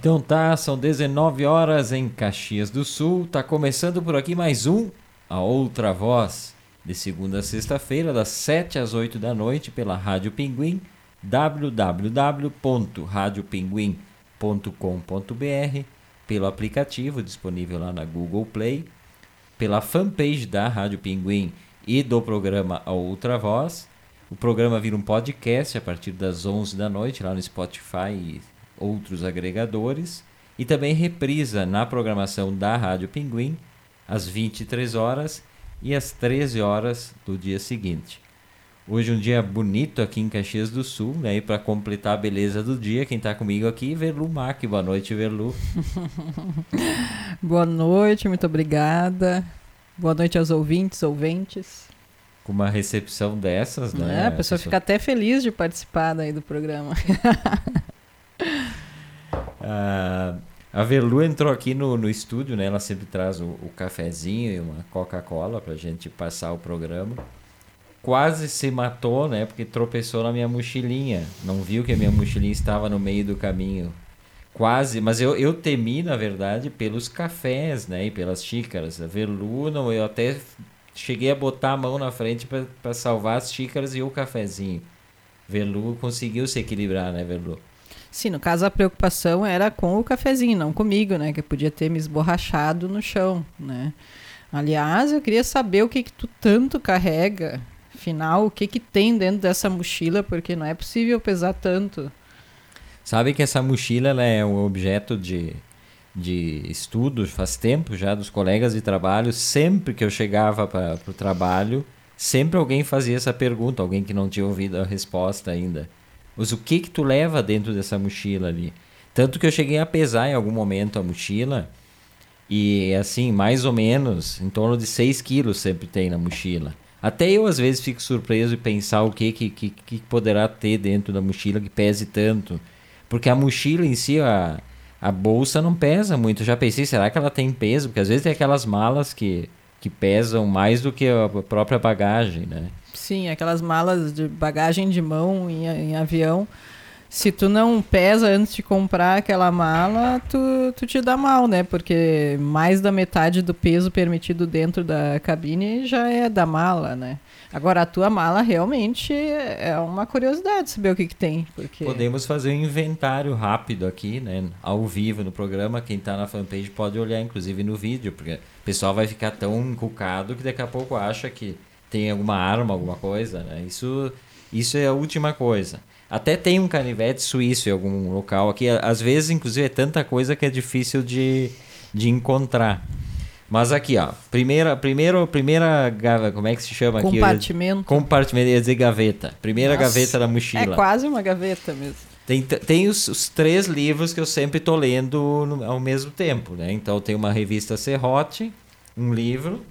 Então tá, são 19 horas em Caxias do Sul. Tá começando por aqui mais um A Outra Voz, de segunda a sexta-feira, das 7 às 8 da noite, pela Rádio Pinguim, www.radiopinguim.com.br, pelo aplicativo disponível lá na Google Play, pela fanpage da Rádio Pinguim e do programa A Outra Voz. O programa vira um podcast a partir das 11 da noite lá no Spotify e outros agregadores e também reprisa na programação da Rádio Pinguim às 23 horas e às 13 horas do dia seguinte. Hoje um dia bonito aqui em Caxias do Sul, né? E para completar a beleza do dia, quem está comigo aqui, Verlu Mac. Boa noite, Verlu. Boa noite, muito obrigada. Boa noite aos ouvintes, ouventes. Com uma recepção dessas, né? É, a pessoa, a pessoa fica até feliz de participar daí do programa. A Velu entrou aqui no, no estúdio, né? Ela sempre traz o, o cafezinho e uma Coca-Cola pra gente passar o programa. Quase se matou, né? Porque tropeçou na minha mochilinha. Não viu que a minha mochilinha estava no meio do caminho. Quase, mas eu, eu temi, na verdade, pelos cafés, né? E pelas xícaras. A Velu, não, eu até cheguei a botar a mão na frente para salvar as xícaras e o cafezinho. Velu conseguiu se equilibrar, né, Velu? Sim, no caso a preocupação era com o cafezinho, não comigo, né? Que podia ter me esborrachado no chão, né? Aliás, eu queria saber o que que tu tanto carrega, afinal, o que que tem dentro dessa mochila, porque não é possível pesar tanto. Sabe que essa mochila ela é um objeto de, de estudo faz tempo já dos colegas de trabalho. Sempre que eu chegava para o trabalho, sempre alguém fazia essa pergunta, alguém que não tinha ouvido a resposta ainda. Mas o que que tu leva dentro dessa mochila ali? Tanto que eu cheguei a pesar em algum momento a mochila e assim, mais ou menos, em torno de 6 quilos sempre tem na mochila. Até eu às vezes fico surpreso de pensar o que, que, que, que poderá ter dentro da mochila que pese tanto. Porque a mochila em si, a, a bolsa não pesa muito. Eu já pensei, será que ela tem peso? Porque às vezes tem aquelas malas que, que pesam mais do que a própria bagagem, né? Sim, aquelas malas de bagagem de mão em, em avião. Se tu não pesa antes de comprar aquela mala, tu, tu te dá mal, né? Porque mais da metade do peso permitido dentro da cabine já é da mala, né? Agora, a tua mala realmente é uma curiosidade saber o que, que tem. Porque... Podemos fazer um inventário rápido aqui, né? Ao vivo no programa. Quem está na fanpage pode olhar, inclusive, no vídeo, porque pessoal vai ficar tão encucado que daqui a pouco acha que tem alguma arma, alguma coisa, né? Isso, isso é a última coisa. Até tem um canivete suíço em algum local aqui. Às vezes, inclusive, é tanta coisa que é difícil de, de encontrar. Mas aqui, ó. Primeira, primeiro, primeira como é que se chama aqui? Compartimento. Compartimento, ia dizer gaveta. Primeira Nossa, gaveta da mochila. É quase uma gaveta mesmo. Tem, tem os, os três livros que eu sempre estou lendo no, ao mesmo tempo, né? Então tem uma revista Serrote, um livro,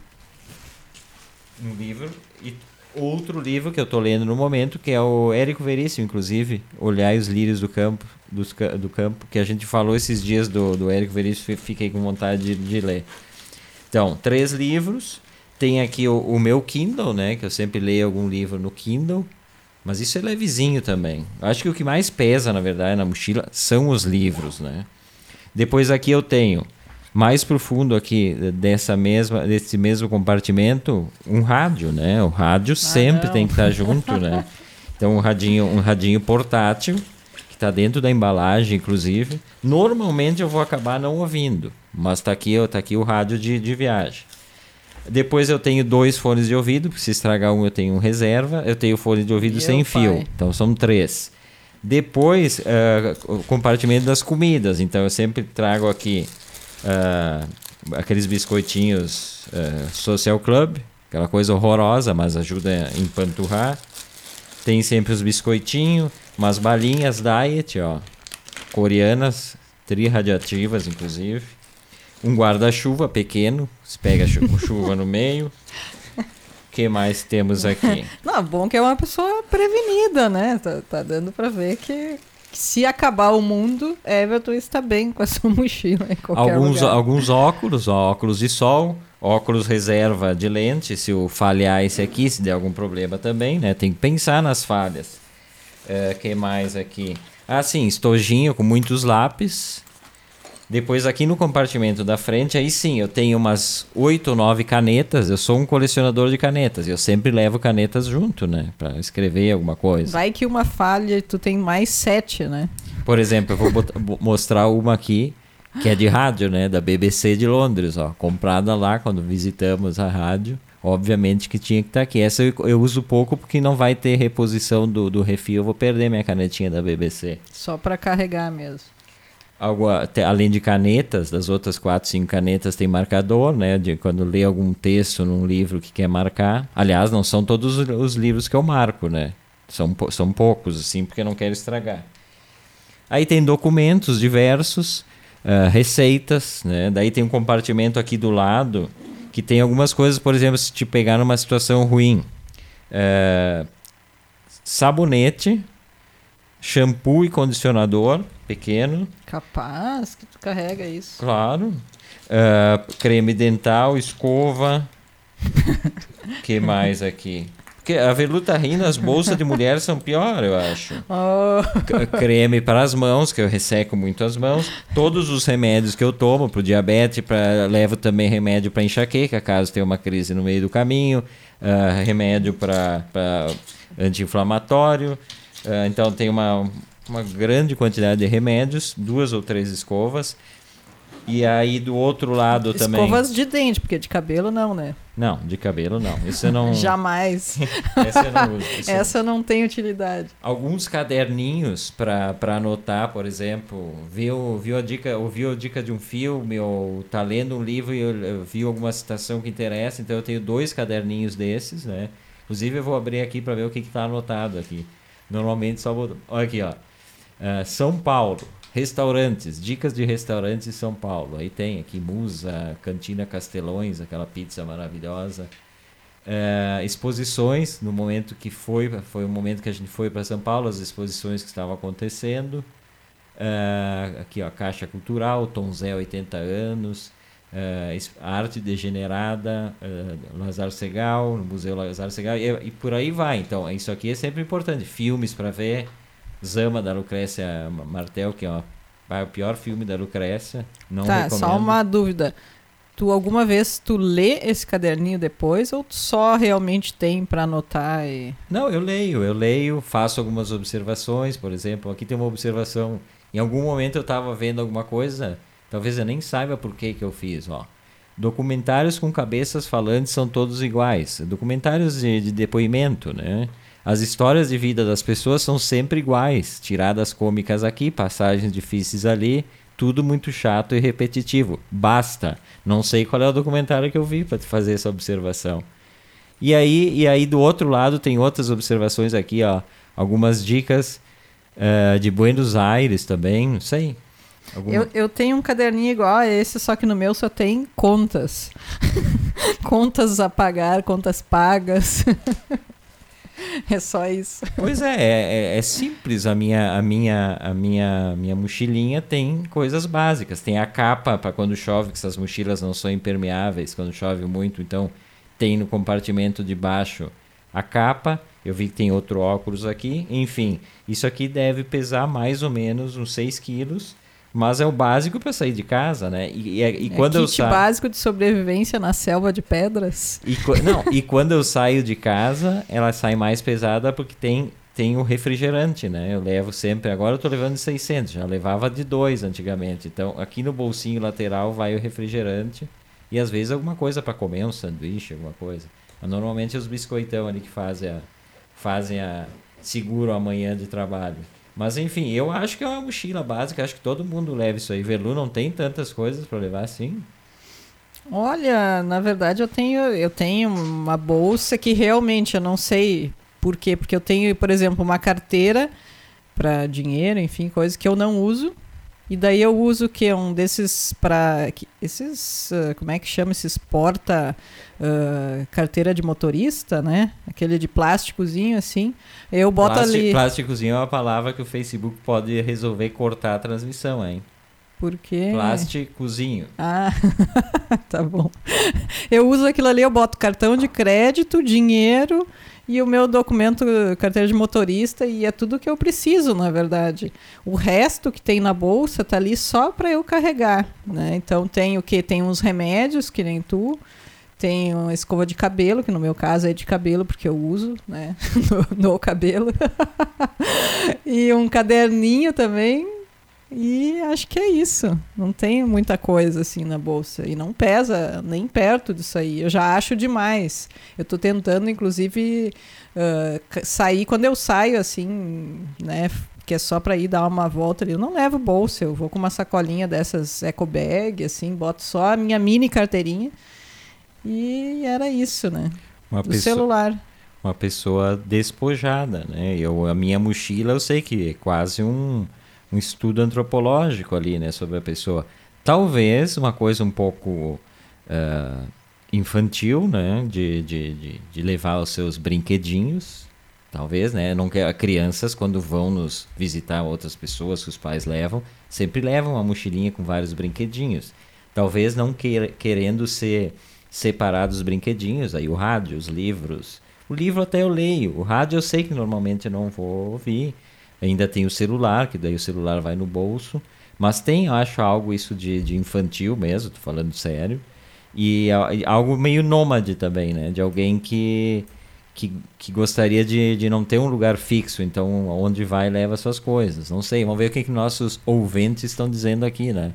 um livro e outro livro que eu estou lendo no momento, que é o Érico Veríssimo, inclusive, Olhai os Lírios do Campo, dos, do Campo, que a gente falou esses dias do, do Érico Veríssimo, fiquei com vontade de, de ler. Então, três livros. Tem aqui o, o, meu Kindle, né? Que eu sempre leio algum livro no Kindle. Mas isso é levezinho também. Acho que o que mais pesa, na verdade, na mochila são os livros, né? Depois aqui eu tenho mais profundo aqui dessa mesma desse mesmo compartimento um rádio né o rádio ah, sempre não. tem que estar junto né então um radinho um radinho portátil que está dentro da embalagem inclusive normalmente eu vou acabar não ouvindo mas está aqui tá aqui o rádio de, de viagem depois eu tenho dois fones de ouvido se estragar um eu tenho um reserva eu tenho fone de ouvido Meu sem pai. fio então são três depois uh, o compartimento das comidas então eu sempre trago aqui uh, aqueles biscoitinhos uh, Social Club, aquela coisa horrorosa, mas ajuda a empanturrar. Tem sempre os biscoitinhos, umas balinhas diet, ó, coreanas, tri-radiativas, inclusive. Um guarda-chuva pequeno, se pega com chuva no meio. O que mais temos aqui? Não, bom que é uma pessoa prevenida, né? Tá, tá dando para ver que se acabar o mundo, Everton está bem com a sua mochila em alguns, lugar. Alguns óculos, óculos de sol, óculos reserva de lente, se o falhar esse aqui, se der algum problema também, né? Tem que pensar nas falhas. O é, que mais aqui? Ah, sim, estojinho com muitos lápis. Depois aqui no compartimento da frente, aí sim, eu tenho umas oito ou nove canetas. Eu sou um colecionador de canetas. Eu sempre levo canetas junto, né? Pra escrever alguma coisa. Vai que uma falha tu tem mais sete, né? Por exemplo, eu vou botar- mostrar uma aqui, que é de rádio, né? Da BBC de Londres, ó. Comprada lá quando visitamos a rádio. Obviamente que tinha que estar aqui. Essa eu, eu uso pouco porque não vai ter reposição do, do refil. Eu vou perder minha canetinha da BBC. Só pra carregar mesmo. Algo, além de canetas, das outras quatro, cinco canetas tem marcador, né? De quando lê algum texto num livro que quer marcar. Aliás, não são todos os- os livros que eu marco, né? São, são poucos, assim, porque eu não quero estragar. Aí tem documentos diversos, ah, receitas, né? Daí tem um compartimento aqui do lado que tem algumas coisas, por exemplo, se te pegar numa situação ruim. eh, sabonete, shampoo e condicionador pequeno, Capaz que tu carrega isso. claro. Ah, creme dental, escova. que mais aqui? Porque a Velu tá rindo, as bolsas de mulher são pior, eu acho. Oh, creme para as mãos, que eu resseco muito as mãos. Todos os remédios que eu tomo para diabetes, pra, levo também remédio para enxaqueca, caso tenha uma crise no meio do caminho. ah, remédio para anti-inflamatório. Ah, então tem uma, uma grande quantidade de remédios, duas ou três escovas. E aí do outro lado também. escovas de dente, porque de cabelo não, né? Não, de cabelo não. Isso não. Jamais. Essa eu não uso. Isso- Essa não tem utilidade. alguns caderninhos para anotar, por exemplo, viu, viu a dica, ouviu a dica de um filme ou tá lendo um livro e eu, eu viu alguma citação que interessa, então eu tenho dois caderninhos desses, né? Inclusive eu vou abrir aqui para ver o que está anotado aqui. Normalmente só vou, olha aqui, ó. Ah, São Paulo, restaurantes, dicas de restaurantes em São Paulo. Aí tem aqui Musa, Cantina Castelões, aquela pizza maravilhosa. É, exposições no momento que foi foi o momento que a gente foi para São Paulo as exposições que estavam acontecendo. É, aqui ó Caixa Cultural Tom Zé 80 anos. É, es- Arte Degenerada é, Lazar Segal no Museu Lazar Segal e, e por aí vai. Então isso aqui é sempre importante. Filmes para ver Zama da Lucrécia Martel que é uma- é o pior filme da Lucrécia não tá, recomendo só uma dúvida. Tu alguma vez tu lê esse caderninho depois ou tu só realmente tem pra anotar e Não, eu leio, eu leio, faço algumas observações, por exemplo, aqui tem uma observação. Em algum momento eu estava vendo alguma coisa, talvez eu nem saiba por que que eu fiz, ó. Documentários com cabeças falantes são todos iguais. Documentários de, de depoimento, né? As histórias de vida das pessoas são sempre iguais. Tiradas cômicas aqui, passagens difíceis ali, tudo muito chato e repetitivo. Basta. Não sei qual é o documentário que eu vi para fazer essa observação. E aí, e aí do outro lado tem outras observações aqui, ó. Algumas dicas eh, de Buenos Aires também, não sei. Alguma- Eu, eu tenho um caderninho igual a esse, só que no meu só tem contas. contas a pagar, contas pagas. é só isso. Pois é, é, é- é simples. A minha, a minha, a minha, minha mochilinha tem coisas básicas. Tem a capa para quando chove, que essas mochilas não são impermeáveis quando chove muito. Então tem no compartimento de baixo a capa. Eu vi que tem outro óculos aqui. Enfim, isso aqui deve pesar mais ou menos uns 6 quilos. Mas é o básico para sair de casa, né? E, e, e quando é eu saio. básico de sobrevivência na selva de pedras. E, não, e quando eu saio de casa, ela sai mais pesada porque tem, tem o refrigerante, né? Eu levo sempre, agora eu tô levando de 600, já levava de 2 antigamente. Então, aqui no bolsinho lateral vai o refrigerante e às vezes alguma coisa para comer, um sanduíche, alguma coisa. Mas normalmente é os biscoitão ali que fazem a, fazem a seguro amanhã de trabalho. Mas enfim, eu acho que é uma mochila básica, acho que todo mundo leva isso aí. Velu não tem tantas coisas para levar assim. Olha, na verdade eu tenho, eu tenho uma bolsa que realmente eu não sei por quê, porque eu tenho, por exemplo, uma carteira para dinheiro, enfim, coisas que eu não uso. E daí eu uso o que um desses para esses, ah, como é que chama esses porta ah, carteira de motorista, né? Aquele de plásticozinho assim. Eu boto Plástico- ali Plásticozinho é uma palavra que o Facebook pode resolver cortar a transmissão, hein? Porque. Plásticozinho. Ah, tá bom. Eu uso aquilo ali, eu boto cartão de crédito, dinheiro e o meu documento, carteira de motorista, e é tudo que eu preciso, na verdade. O resto que tem na bolsa tá ali só para eu carregar, né? Então tem o que? Tem uns remédios, que nem tu, tem uma escova de cabelo, que no meu caso é de cabelo, porque eu uso, né? no, no cabelo. e um caderninho também, e acho que é isso. Não tem muita coisa assim na bolsa. E não pesa nem perto disso aí. Eu já acho demais. Eu estou tentando, inclusive, uh, sair. Quando eu saio assim, né? Que é só para ir dar uma volta ali. Eu não levo bolsa. Eu vou com uma sacolinha dessas eco bag, assim, boto só a minha mini carteirinha. E era isso, né? Uma o pessoa, celular. Uma pessoa despojada, né? Eu, a minha mochila eu sei que é quase um um estudo antropológico ali, né, sobre a pessoa. Talvez uma coisa um pouco uh, infantil, né, de, de, de, de, levar os seus brinquedinhos, talvez, né, não quer crianças quando vão nos visitar outras pessoas que os pais levam, sempre levam uma mochilinha com vários brinquedinhos. Talvez não queira, querendo ser separados os brinquedinhos, aí o rádio, os livros. O livro até eu leio, o rádio eu sei que normalmente eu não vou ouvir. Ainda tem o celular, que daí o celular vai no bolso. Mas tem, acho, algo isso de, de infantil mesmo, tô falando sério. E, e algo meio nômade também, né? De alguém que, que, que gostaria de, de não ter um lugar fixo. Então, onde vai, leva suas coisas. Não sei, vamos ver o que, que nossos ouvintes estão dizendo aqui, né?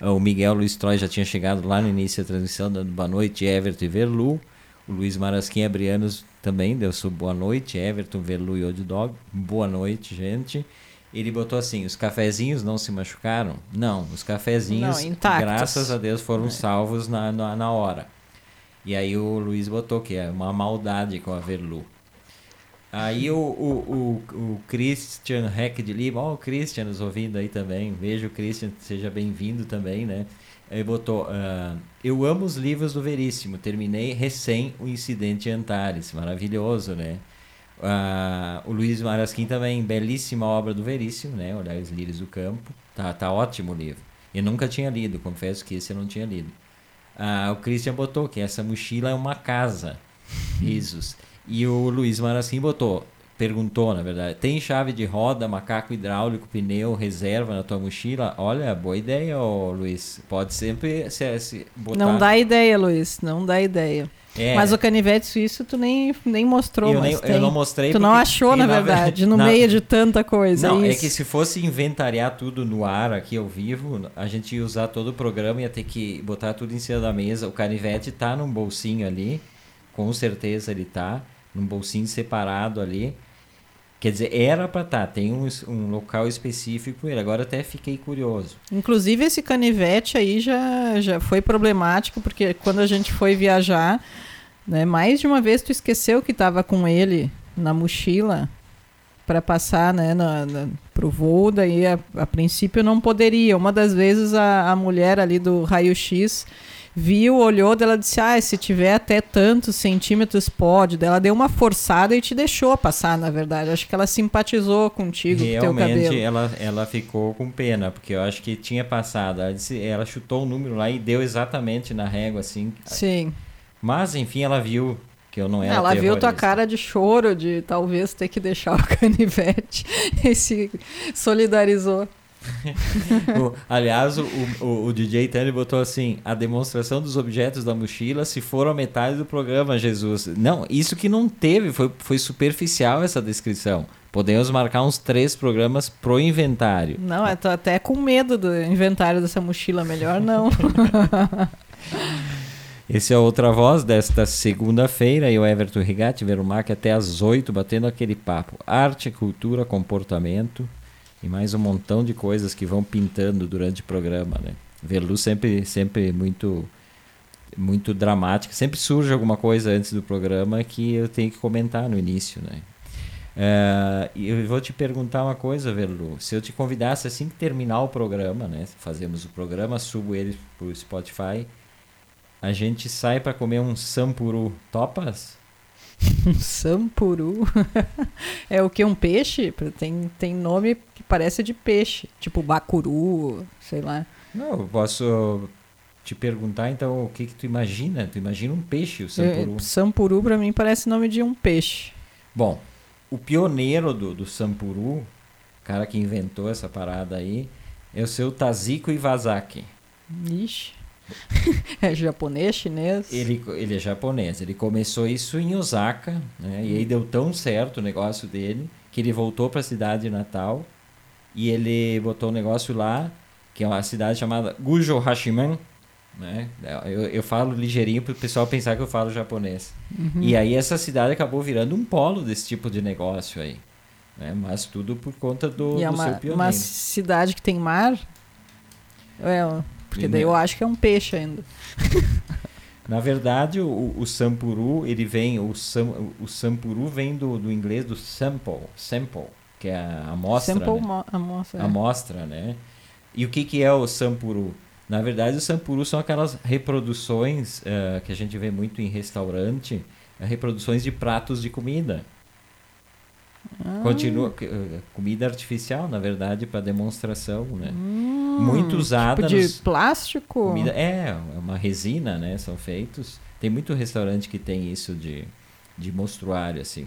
O Miguel Luiz Troy já tinha chegado lá no início da transmissão, dando boa noite, Everton e Verlu. O Luiz Marasquim Abrianos também deu sua boa noite, Everton, Velu e Old Dog. Boa noite, gente. Ele botou assim: os cafezinhos não se machucaram? Não, os cafezinhos, não, graças a Deus, foram é. salvos na, na, na, hora. E aí o Luiz botou que é uma maldade com a Verlu. Aí o, o, o, o Christian Heck de Lima, ó, oh, o Christian nos ouvindo aí também. Vejo o Christian, seja bem-vindo também, né? Ele botou: uh, Eu amo os livros do Veríssimo. Terminei recém o Incidente Antares. Maravilhoso, né? Uh, o Luiz Marasquim também, belíssima obra do Veríssimo, né? Olhar os Lírios do Campo. Tá, tá ótimo o livro. Eu nunca tinha lido, confesso que esse eu não tinha lido. Uh, o Christian botou que essa mochila é uma casa. Risos. E o Luiz Marasquim botou: perguntou, na verdade, tem chave de roda, macaco hidráulico, pneu, reserva na tua mochila? Olha, boa ideia, ô, Luiz. Pode sempre se, se botar... Não dá ideia, Luiz, não dá ideia. É. Mas o canivete suíço tu nem, nem mostrou, eu, nem, eu não mostrei. Tu não achou, na, na verdade, no na, meio de tanta coisa. Não, é, é, que se fosse inventariar tudo no ar, aqui ao vivo, a gente ia usar todo o programa, ia ter que botar tudo em cima da mesa. O canivete tá num bolsinho ali, com certeza ele tá, num bolsinho separado ali. Quer dizer, era para estar, tá, tem um, um local específico ele. Agora até fiquei curioso. Inclusive esse canivete aí já, já foi problemático, porque quando a gente foi viajar, né, mais de uma vez tu esqueceu que estava com ele na mochila para passar né, na, na, pro voo, daí a, a, princípio não poderia. Uma das vezes a, a mulher ali do raio-x viu, olhou, dela disse: Ah, se tiver até tantos centímetros, pode. Ela deu uma forçada e te deixou passar, na verdade. Acho que ela simpatizou contigo, Realmente, com teu cabelo. Ela, ela ficou com pena, porque eu acho que tinha passado. Ela, disse, ela chutou o número lá e deu exatamente na régua, assim. Sim. Mas, enfim, ela viu que eu não era Ela viu tua cara de choro, de talvez ter que deixar o canivete e se solidarizou. o, aliás, o, o, o DJ Tânia botou assim: a demonstração dos objetos da mochila se for a metade do programa, Jesus. Não, isso que não teve, foi, foi superficial essa descrição. Podemos marcar uns três programas pro inventário. Não, eu tô até com medo do inventário dessa mochila, melhor não. Esse é outra voz desta segunda-feira e o Everton Rigatti Verumac até às oito batendo aquele papo. Arte, cultura, comportamento e mais um montão de coisas que vão pintando durante o programa, né? Velu sempre, sempre muito, muito dramático. Sempre surge alguma coisa antes do programa que eu tenho que comentar no início, né? Uh, eu vou te perguntar uma coisa, Velu. Se eu te convidasse assim que terminar o programa, né? Fazemos o programa, subo ele pro Spotify. A gente sai para comer um sampuru. Topas? Um sampuru. é o que? Um peixe? Tem, tem nome que parece de peixe. Tipo bacuru, sei lá. Não, eu posso te perguntar então o que, que tu imagina. Tu imagina um peixe, o sampuru? É, sampuru pra mim parece nome de um peixe. Bom, o pioneiro do, do sampuru, o cara que inventou essa parada aí, é o seu Taziko Iwasaki. Ixi. é japonês, chinês? Ele, ele é japonês. Ele começou isso em Osaka, né? E aí deu tão certo o negócio dele que ele voltou para a cidade natal e ele botou um negócio lá, que é uma cidade chamada Gujo Hashiman, né? Eu, eu falo ligeirinho para o pessoal pensar que eu falo japonês. Uhum. E aí essa cidade acabou virando um polo desse tipo de negócio aí. Né? Mas tudo por conta do, e é do uma, seu pioneiro. uma cidade que tem mar? É, porque daí eu acho que é um peixe ainda. Na verdade, o, o sampuru, ele vem, o, sam, o sampuru vem do, do inglês do sample, sample, que é a amostra. Sample, né? amostra. É. Amostra, né? E o que, que é o sampuru? Na verdade, o sampuru são aquelas reproduções uh, que a gente vê muito em restaurante, uh, reproduções de pratos de comida. Ah. Continua uh, comida artificial, na verdade, para demonstração, né? Hum, muito usada tipo de nos, plástico. Comida, é, é uma resina, né? São feitos. Tem muito restaurante que tem isso de, de mostruário, assim.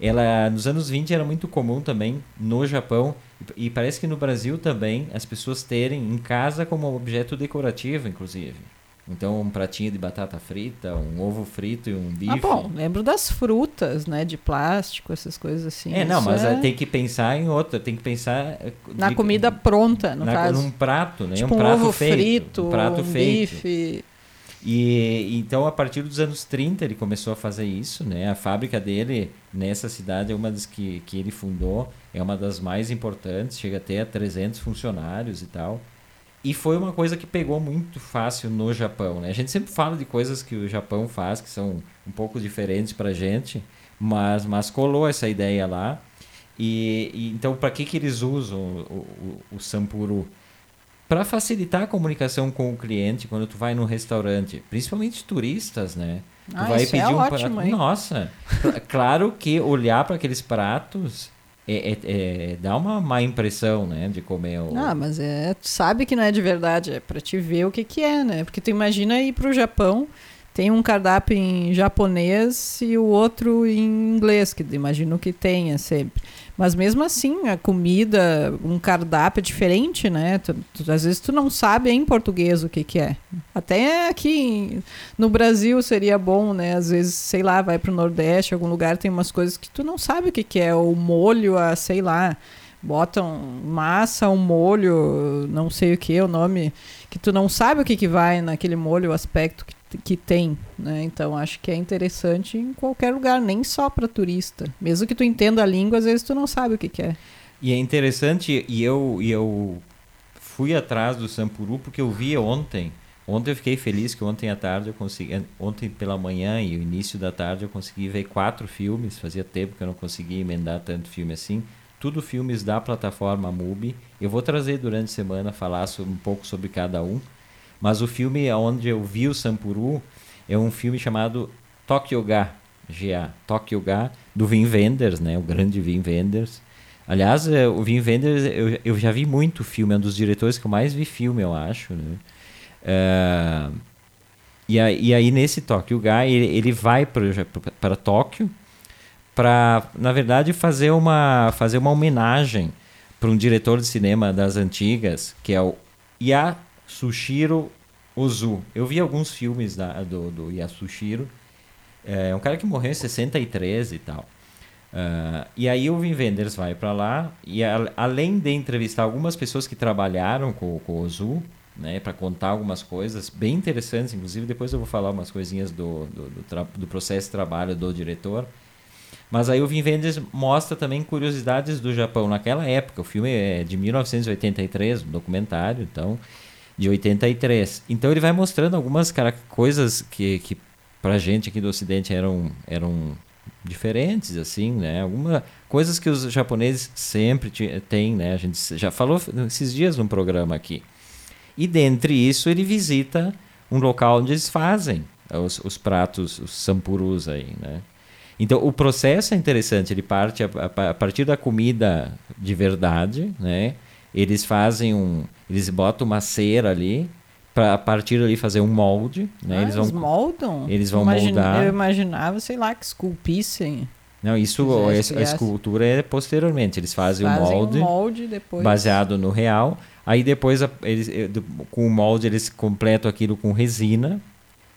Ela, nos anos 20, era muito comum também no Japão, e parece que no Brasil também, as pessoas terem em casa como objeto decorativo, inclusive. Então, um pratinho de batata frita, um ovo frito e um bife. Ah, bom, lembro das frutas, né? De plástico, essas coisas assim. É, não, Isso mas é... tem que pensar em outra, tem que pensar... eh, Na de- comida pronta, no na- caso. Num prato, né? tipo um um, prato ovo feito. frito, um prato um feito. bife. E então a partir dos anos 30 ele começou a fazer isso, né? A fábrica dele nessa cidade é uma das que, que ele fundou, é uma das mais importantes, chega até a 300 funcionários e tal. E foi uma coisa que pegou muito fácil no Japão, né? A gente sempre fala de coisas que o Japão faz que são um pouco diferentes pra gente, mas mas colou essa ideia lá. E, e então para que que eles usam o, o, o sampuru? para facilitar a comunicação com o cliente quando tu vai num restaurante, principalmente turistas, né? Tu Ah, vai isso é pedir um ótimo, prato. hein? Nossa, cl- claro que olhar para aqueles pratos é, é- é- dá uma má impressão, né, de comer o. Ah, mas é, tu sabe que não é de verdade, é pra te ver o que que é, né? Porque tu imagina ir pro Japão, tem um cardápio em japonês e o outro em inglês, que imagino que tenha sempre. Mas mesmo assim, a comida, um cardápio é diferente, né? Tu- tu- às vezes tu não sabe em português o que que é. Até aqui no Brasil seria bom, né? Às vezes, sei lá, vai pro Nordeste, algum lugar tem umas coisas que tu não sabe o que que é. O molho, a, sei lá, botam massa, um molho, não sei o que, o nome, que tu não sabe o que que vai naquele molho, o aspecto que, que tem, né? Então acho que é interessante em qualquer lugar, nem só para turista. Mesmo que tu entenda a língua, às vezes tu não sabe o que que é. E é interessante, e eu, e eu fui atrás do Sampuru porque eu vi ontem. Ontem eu fiquei feliz que ontem à tarde eu consegui. Ontem pela manhã e o início da tarde eu consegui ver quatro filmes. Fazia tempo que eu não conseguia emendar tanto filme assim. Tudo filmes da plataforma MUBI. Eu vou trazer durante a semana falar sobre, um pouco sobre cada um. Mas o filme onde eu vi o Sampuru é um filme chamado Tokyo Ga, GA, Tokyo Ga, do Wim Wenders, né? O grande Wim Wenders. Aliás, eh, o Wim Wenders, eu, eu já vi muito filme, é um dos diretores que eu mais vi filme, eu acho, né? Eh, e, aí, e aí, nesse Tokyo Ga, ele, ele vai para Tóquio para, na verdade, fazer uma, fazer uma homenagem para um diretor de cinema das antigas, que é o Yasushiro Ozu. Eu vi alguns filmes da, do, do Yasushiro. É um cara que morreu em 63 e tal. Uh, e aí o Wim Wenders vai para lá e a, além de entrevistar algumas pessoas que trabalharam com, com o Ozu, né, para contar algumas coisas bem interessantes, inclusive depois eu vou falar umas coisinhas do, do, do, do processo de trabalho do diretor. Mas aí o Wim Wenders mostra também curiosidades do Japão naquela época. O filme é de 1983, um documentário, então, de 83. Então ele vai mostrando algumas cara- coisas que, que pra gente aqui do ocidente eram, eram diferentes, assim, né? Algumas coisas que os japoneses sempre têm, né? A gente já falou esses dias num programa aqui. E dentre isso ele visita um local onde eles fazem os, os pratos, os sampurus aí, né? Então, o processo é interessante. Ele parte a, a, a partir da comida de verdade, né? Eles fazem um... Eles botam uma cera ali para a partir dali fazer um molde, né? Ah, eles vão moldam? eles vão Imagina- moldar. Eu imaginava, sei lá, que esculpissem. Não, isso essa- a escultura é posteriormente. Eles fazem, Fazem o molde, um molde depois. baseado no real. Aí depois a- eles eh, com o molde eles completam aquilo com resina.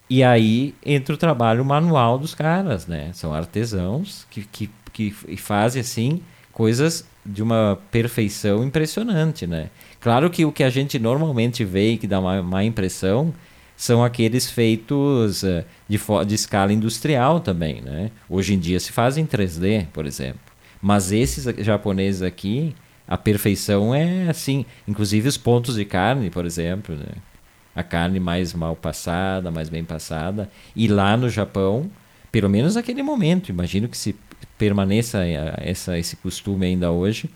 E aí entra o trabalho manual dos caras, né? São artesãos que, que, que fazem assim coisas de uma perfeição impressionante, né? Claro que o que a gente normalmente vê e que dá uma má impressão são aqueles feitos eh, de, de escala industrial também, né? Hoje em dia se faz em 3D, por exemplo. Mas esses japoneses aqui, a perfeição é assim, inclusive os pontos de carne, por exemplo, né? A carne mais mal passada, mais bem passada. E lá no Japão, pelo menos naquele momento, imagino que se permaneça eh, essa, esse costume ainda hoje,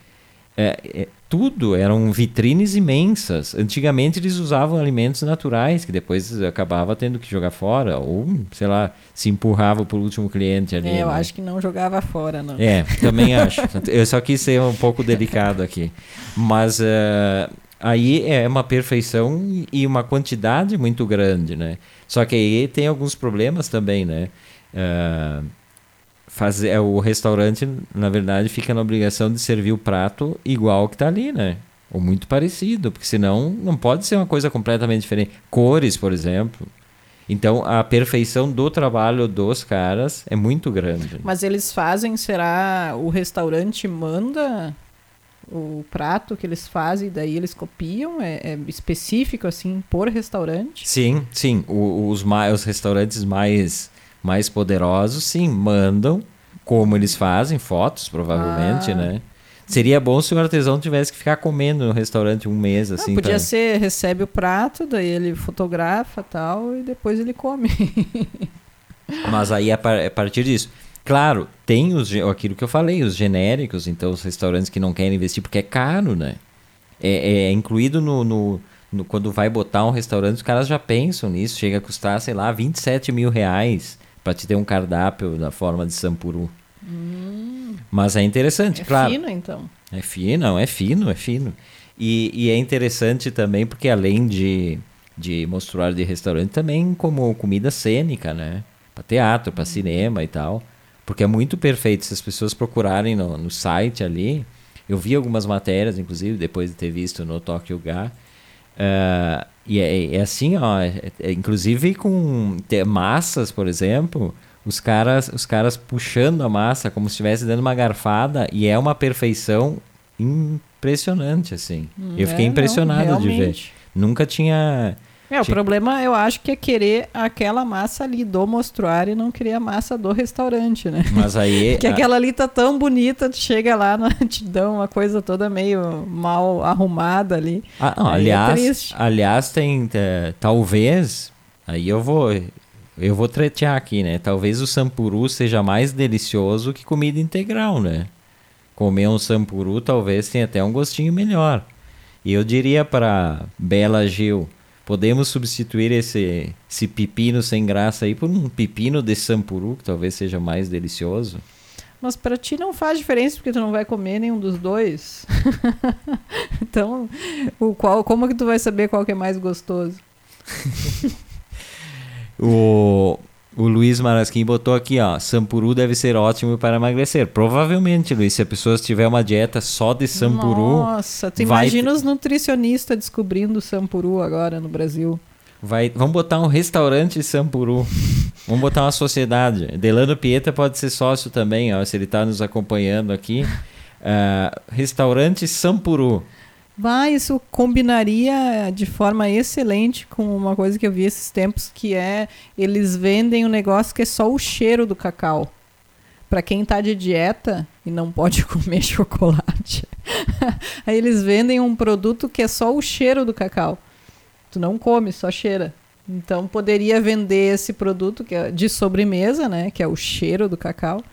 é, é, tudo eram vitrines imensas. Antigamente eles usavam alimentos naturais que depois acabava tendo que jogar fora ou, sei lá, se empurrava para o último cliente ali. É, eu né? acho que não jogava fora, não. É, também acho. Eu só quis ser um pouco delicado aqui. Mas eh, aí é uma perfeição e uma quantidade muito grande, né? Só que aí tem alguns problemas também, né? Eh, fazer, o restaurante, na verdade, fica na obrigação de servir o prato igual que tá ali, né? Ou muito parecido, porque senão não pode ser uma coisa completamente diferente. Cores, por exemplo. Então, a perfeição do trabalho dos caras é muito grande. Mas eles fazem, será o restaurante manda o prato que eles fazem e daí eles copiam? É, é específico, assim, por restaurante? Sim, sim. O- os, ma- os restaurantes mais, mais poderosos, sim, mandam como eles fazem, fotos, provavelmente, Ah. né? Seria bom se o artesão tivesse que ficar comendo no restaurante um mês, assim. ah, podia pra- ser, recebe o prato, daí ele fotografa tal, e depois ele come. Mas aí é a par- é a partir disso. Claro, tem os, aquilo que eu falei, os genéricos, então os restaurantes que não querem investir porque é caro, né? É, é incluído no, no- no- Quando vai botar um restaurante, os caras já pensam nisso. Chega a custar, sei lá, 27 mil reais para te ter um cardápio da forma de Sampuru. Mas é interessante, é claro. fino, então. É fino, não, é fino, é fino. E, e é interessante também porque além de, de mostrar de restaurante, também como comida cênica, né? Para teatro, para cinema e tal. Porque é muito perfeito. Se as pessoas procurarem no, no site ali, eu vi algumas matérias, inclusive, depois de ter visto no Tokyo Ga. Ah, e é, é assim, ó, é- é- inclusive com massas, por exemplo, os caras, os caras puxando a massa como se estivesse dando uma garfada e é uma perfeição impressionante, assim. eu fiquei É, não, impressionado de ver. Nunca tinha. É, o Tinha- problema eu acho que é querer aquela massa ali do mostruário e não querer a massa do restaurante, né? Mas aí. Que a- aquela ali tá tão bonita, tu chega lá, na- te dão uma coisa toda meio mal arrumada ali. Ah, não, é aliás, triste. aliás, tem. é, talvez. Aí eu vou. Eu vou tretear aqui, né? Talvez o sampuru seja mais delicioso que comida integral, né? Comer um sampuru talvez tenha até um gostinho melhor. E eu diria para Bela Gil: podemos substituir esse, esse pepino sem graça aí por um pepino de sampuru, que talvez seja mais delicioso. Mas pra ti não faz diferença porque tu não vai comer nenhum dos dois. então, o qual, como que tu vai saber qual que é mais gostoso? O, o Luiz Marasquim botou aqui, ó. Sampuru deve ser ótimo para emagrecer. Provavelmente, Luiz, se a pessoa tiver uma dieta só de sampuru, Nossa, tu vai imagina os nutricionistas descobrindo sampuru agora no Brasil. vai. Vamos botar um restaurante sampuru. Vamos botar uma sociedade. Delano Pieta pode ser sócio também, ó, se ele está nos acompanhando aqui. Ah, restaurante Sampuru. Vai, isso combinaria de forma excelente com uma coisa que eu vi esses tempos, que é eles vendem um negócio que é só o cheiro do cacau. Pra quem tá de dieta e não pode comer chocolate. Aí eles vendem um produto que é só o cheiro do cacau. Tu não come, só cheira. Então poderia vender esse produto que é de sobremesa, né, que é o cheiro do cacau.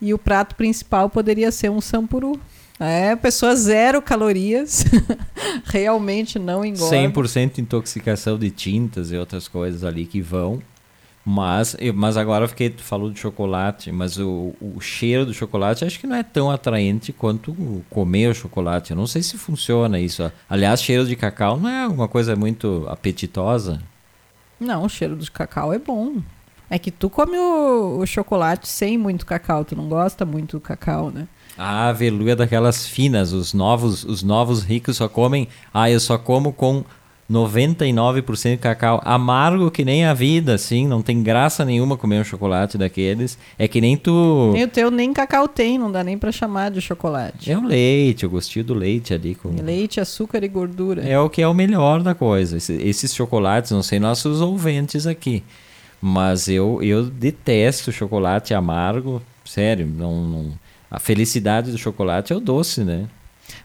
E o prato principal poderia ser um sampuru. É, pessoa zero calorias, realmente não engorda. 100% intoxicação de tintas e outras coisas ali que vão. Mas, mas agora eu fiquei, tu falou de chocolate, mas o, o cheiro do chocolate acho que não é tão atraente quanto comer o chocolate. Eu não sei se funciona isso. Aliás, cheiro de cacau não é uma coisa muito apetitosa. Não, o cheiro do cacau é bom. É que tu come o, o chocolate sem muito cacau, tu não gosta muito do cacau, né? A aveluia é daquelas finas, os novos, os novos ricos só comem. Ah, eu só como com 99% de cacau amargo que nem a vida, assim, não tem graça nenhuma comer um chocolate daqueles. É que nem tu E o teu nem cacau tem, não dá nem pra chamar de chocolate. é o leite, o gostinho do leite ali com Leite, açúcar e gordura. É o que é o melhor da coisa. Esse- esses chocolates, não sei nossos ouvintes aqui, mas eu, eu detesto chocolate amargo. Sério, não, não- a felicidade do chocolate é o doce, né?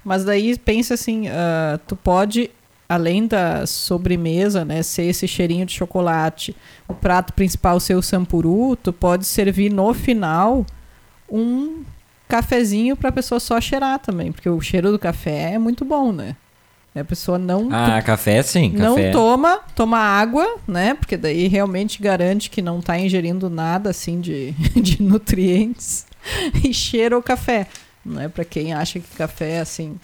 Mas daí pensa assim, ah, tu pode, além da sobremesa, né, ser esse cheirinho de chocolate, o prato principal ser o sampuru, tu pode servir no final um cafezinho pra pessoa só cheirar também, porque o cheiro do café é muito bom, né? A pessoa não Ah, café sim, não café. toma, toma água, né? Porque daí realmente garante que não tá ingerindo nada assim de, de nutrientes e cheira o café, né? Para quem acha que café assim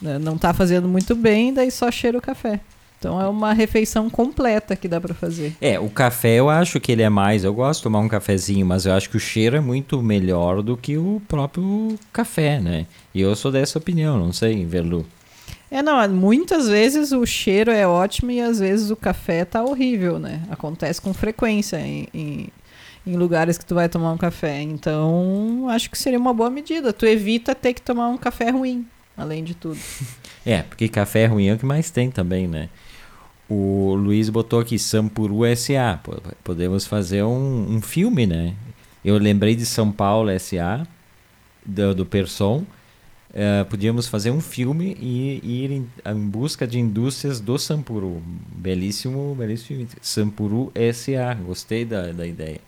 né, não tá fazendo muito bem, daí só cheira o café. Então é uma refeição completa que dá para fazer. É, o café eu acho que ele é mais. Eu gosto de tomar um cafezinho, mas eu acho que o cheiro é muito melhor do que o próprio café, né? E eu sou dessa opinião, não sei, Verlu. É, não, muitas vezes o cheiro é ótimo e às vezes o café tá horrível, né? Acontece com frequência em, em, em lugares que tu vai tomar um café. Então, acho que seria uma boa medida. Tu evita ter que tomar um café ruim, além de tudo. É, porque café ruim é o que mais tem também, né? O Luiz botou aqui Sampuru SA. Podemos fazer um, um filme, né? Eu lembrei de São Paulo SA, do, do Person. Eh, podíamos fazer um filme e ir em, em busca de indústrias do Sampuru. Belíssimo, belíssimo filme. Sampuru SA. Gostei da, da ideia.